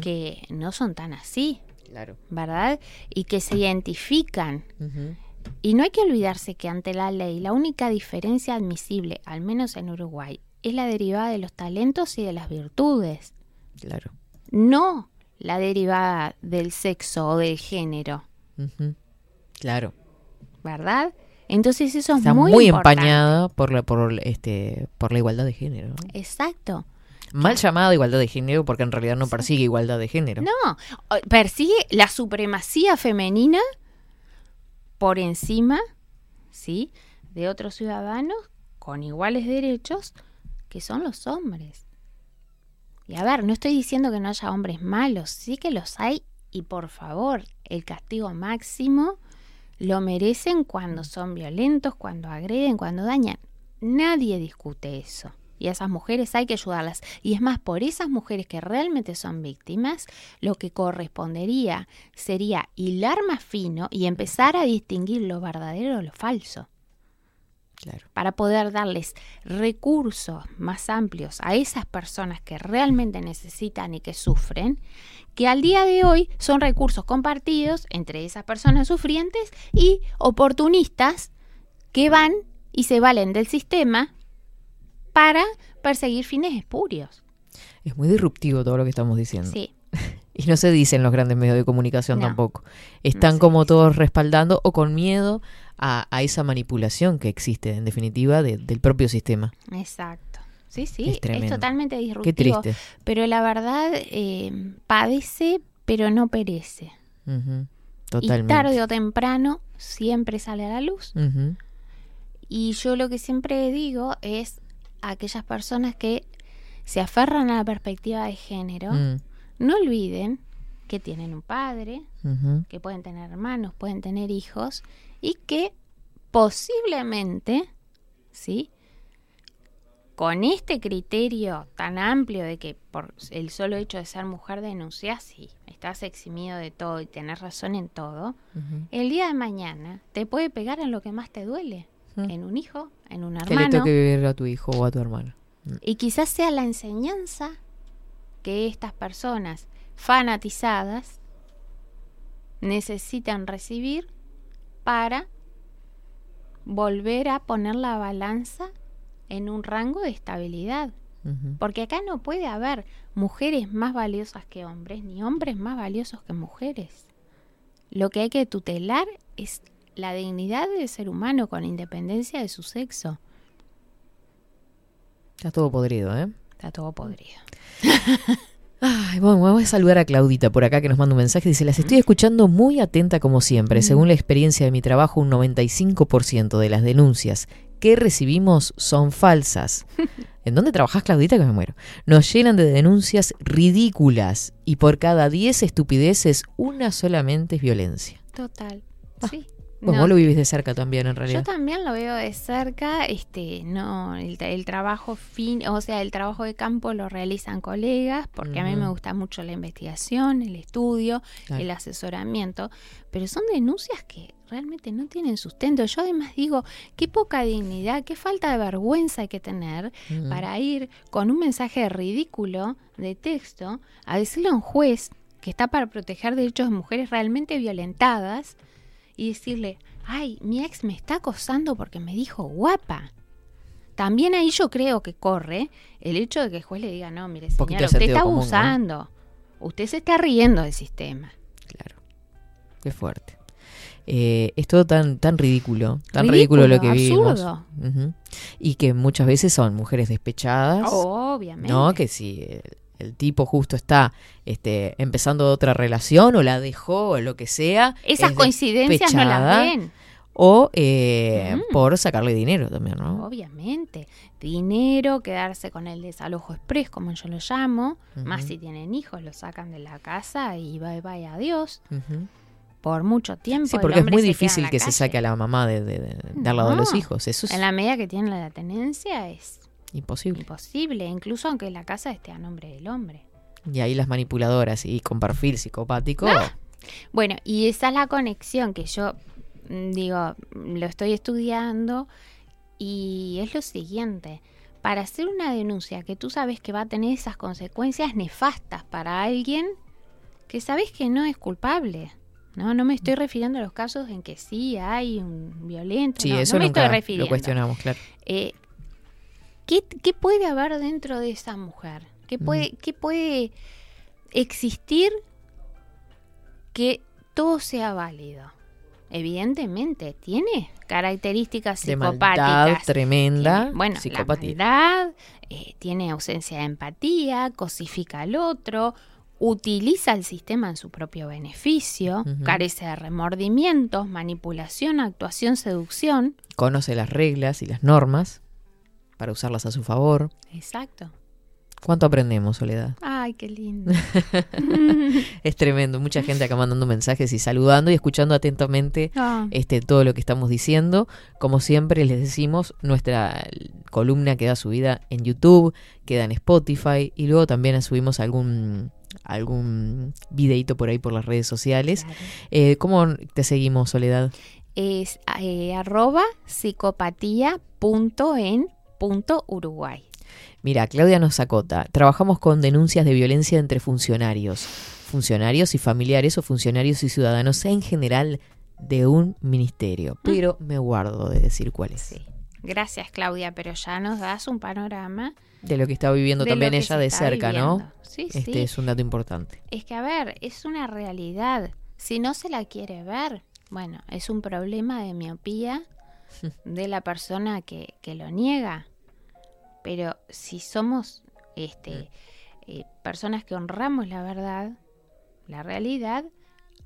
que no son tan así, Claro. ¿verdad? Y que se identifican. Ujú. Y no hay que olvidarse que ante la ley la única diferencia admisible, al menos en Uruguay, es la derivada de los talentos y de las virtudes, Claro. no la derivada del sexo o del género. Claro. ¿verdad? Entonces eso es Está muy, muy, importante. empañada por la, por, este, por la igualdad de género. Exacto. Mal llamada igualdad de género porque en realidad no persigue igualdad de género. No, persigue la supremacía femenina por encima, ¿sí? De otros ciudadanos con iguales derechos que son los hombres. Y a ver, no estoy diciendo que no haya hombres malos, sí que los hay y por favor, el castigo máximo lo merecen cuando son violentos, cuando agreden, cuando dañan. Nadie discute eso. Y a esas mujeres hay que ayudarlas. Y es más, por esas mujeres que realmente son víctimas, lo que correspondería sería hilar más fino y empezar a distinguir lo verdadero de lo falso. Claro. Para poder darles recursos más amplios a esas personas que realmente necesitan y que sufren, que al día de hoy son recursos compartidos entre esas personas sufrientes y oportunistas que van y se valen del sistema para perseguir fines espurios. Es muy disruptivo todo lo que estamos diciendo. Sí. Y no se dice en los grandes medios de comunicación No. tampoco. Están como todos respaldando o con miedo a, a esa manipulación que existe, en definitiva, de- del propio sistema. Exacto. Sí, sí, Es es, totalmente disruptivo. Qué triste. Pero la verdad eh, padece, pero no perece. Ujú, Y Totalmente. tarde o temprano siempre sale a la luz. Y yo lo que siempre digo es a aquellas personas que se aferran a la perspectiva de género, mm, no olviden que tienen un padre, que pueden tener hermanos, pueden tener hijos y que posiblemente, ¿sí? Con este criterio tan amplio de que por el solo hecho de ser mujer denuncias, sí, estás eximido de todo y tenés razón en todo, el día de mañana te puede pegar en lo que más te duele, Mm. en un hijo, en un Que le hermano, toque vivir a tu hijo o a tu hermano. Mm. y quizás sea la enseñanza que estas personas fanatizadas necesitan recibir para volver a poner la balanza en un rango de estabilidad. Porque acá no puede haber mujeres más valiosas que hombres, ni hombres más valiosos que mujeres. Lo que hay que tutelar es la dignidad del ser humano con independencia de su sexo. Está todo podrido, ¿eh? Está todo podrido. Ay, bueno, vamos a saludar a Claudita por acá que nos manda un mensaje. Dice, las estoy escuchando muy atenta como siempre. Según la experiencia de mi trabajo, un 95% de las denuncias que recibimos son falsas. ¿En dónde trabajas, Claudita? Que me muero. Nos llenan de denuncias ridículas y por cada 10 estupideces, una solamente es violencia. Total. Sí. Bueno, No, vos lo vivís de cerca también, en Yo realidad. también lo veo de cerca, este, no, el, tra- el trabajo fin, o sea, el trabajo de campo lo realizan colegas, porque a mí me gusta mucho la investigación, el estudio, Claro. el asesoramiento, pero son denuncias que realmente no tienen sustento. Yo además digo, qué poca dignidad, qué falta de vergüenza hay que tener para ir con un mensaje ridículo de texto a decirle a un juez que está para proteger derechos de mujeres realmente violentadas y decirle, ay, mi ex me está acosando porque me dijo guapa. También ahí yo creo que corre el hecho de que el juez le diga, no, mire, señora, usted está común, ¿no? abusando. Usted se está riendo del sistema. Claro. Qué fuerte. Eh, es todo tan, tan ridículo, tan ridículo, lo que Ridículo, vivimos. absurdo. Ujú. Y que muchas veces son mujeres despechadas. Obviamente. ¿No? Que si el, tipo justo está este, empezando otra relación o la dejó o lo que sea. Esas es coincidencias no las ven. O eh, Mm. por sacarle dinero también, ¿no? Obviamente. Dinero, quedarse con el desalojo express, como yo lo llamo. Más si tienen hijos, lo sacan de la casa y bye bye adiós. Por mucho tiempo. Sí, porque es muy difícil que se saque a la mamá de, de, de- de al lado de los hijos. Eso es En la medida que tiene la tenencia es imposible. imposible, incluso aunque la casa esté a nombre del hombre. Y ahí las manipuladoras y con perfil psicopático. Ah. Bueno, y esa es la conexión que yo mm, digo, lo estoy estudiando y es lo siguiente. Para hacer una denuncia que tú sabes que va a tener esas consecuencias nefastas para alguien que sabes que no es culpable. No, no me estoy refiriendo a los casos en que sí hay un violento. Sí, no, eso no me nunca estoy refiriendo. lo cuestionamos, claro. Eh, ¿qué, qué puede haber dentro de esa mujer? ¿Qué puede, qué puede existir que todo sea válido? Evidentemente, tiene características De psicopáticas. maldad tremenda, Tiene, bueno, psicopatía. la maldad, eh, tiene ausencia de empatía, cosifica al otro, utiliza el sistema en su propio beneficio, carece de remordimientos, manipulación, actuación, seducción. Conoce las reglas y las normas para usarlas a su favor. Exacto. ¿Cuánto aprendemos, Soledad? Ay, qué lindo. Es tremendo. Mucha gente acá mandando mensajes y saludando y escuchando atentamente Ah. este todo lo que estamos diciendo. Como siempre les decimos, nuestra columna queda subida en YouTube, queda en Spotify y luego también subimos algún algún videito por ahí por las redes sociales. Eh, ¿Cómo te seguimos, Soledad? Es eh, arroba psicopatía.en.uruguay. Mira, Claudia nos acota. Trabajamos con denuncias de violencia entre funcionarios, funcionarios y familiares o funcionarios y ciudadanos en general de un ministerio. Pero me guardo de decir cuál es. Gracias, Claudia, pero ya nos das un panorama. De lo que está viviendo también ella de cerca, ¿no? Sí, este sí. es un dato importante. Es que, a ver, es una realidad. Si no se la quiere ver, bueno, es un problema de miopía de la persona que, que lo niega. Pero si somos este, eh, personas que honramos la verdad, la realidad,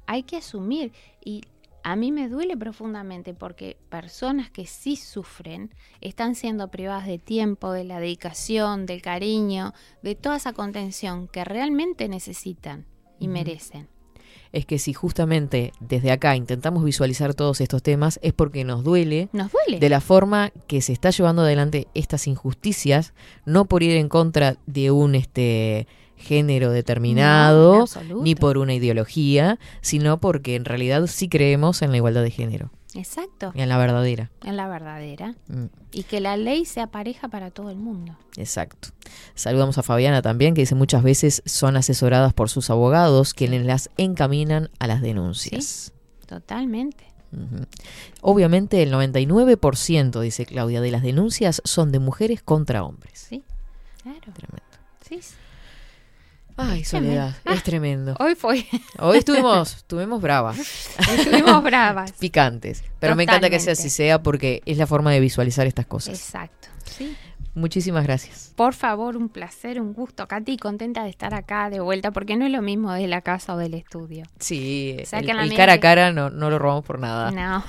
hay que asumir. Y a mí me duele profundamente porque personas que sí sufren están siendo privadas de tiempo, de la dedicación, del cariño, de toda esa contención que realmente necesitan y merecen. Es que si justamente desde acá intentamos visualizar todos estos temas es porque nos duele, Nos duele. de la forma que se está llevando adelante estas injusticias, no por ir en contra de un este género determinado, ni por una ideología, sino porque en realidad sí creemos en la igualdad de género, Exacto. y en la verdadera. En la verdadera. Mm. Y que la ley sea pareja para todo el mundo. Exacto. Saludamos a Fabiana también, que dice muchas veces son asesoradas por sus abogados, quienes las encaminan a las denuncias. Totalmente. Ujú. Obviamente el 99%, dice Claudia, de las denuncias son de mujeres contra hombres. Sí, claro. Tremendo. Sí, sí. Ay, Soledad, es tremendo. Hoy fue. Hoy estuvimos, estuvimos bravas. Estuvimos bravas. Picantes. Pero me encanta que sea así sea porque es la forma de visualizar estas cosas. Exacto. Sí. Muchísimas gracias. Por favor, un placer, un gusto, Katy, contenta de estar acá de vuelta, porque no es lo mismo de la casa o del estudio. Sí, la el cara a cara no, no lo robamos por nada. No.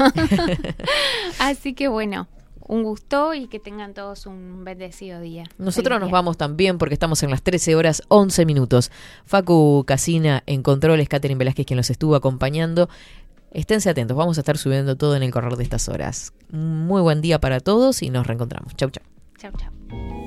Así que bueno, un gusto y que tengan todos un bendecido día. Nosotros nos día. vamos también porque estamos en las 13 horas 11 minutos. Facu Casina en controles, Catherine Velázquez quien los estuvo acompañando. Esténse atentos, vamos a estar subiendo todo en el correr de estas horas. Muy buen día para todos y nos reencontramos. Chau, chau. Chau, chau.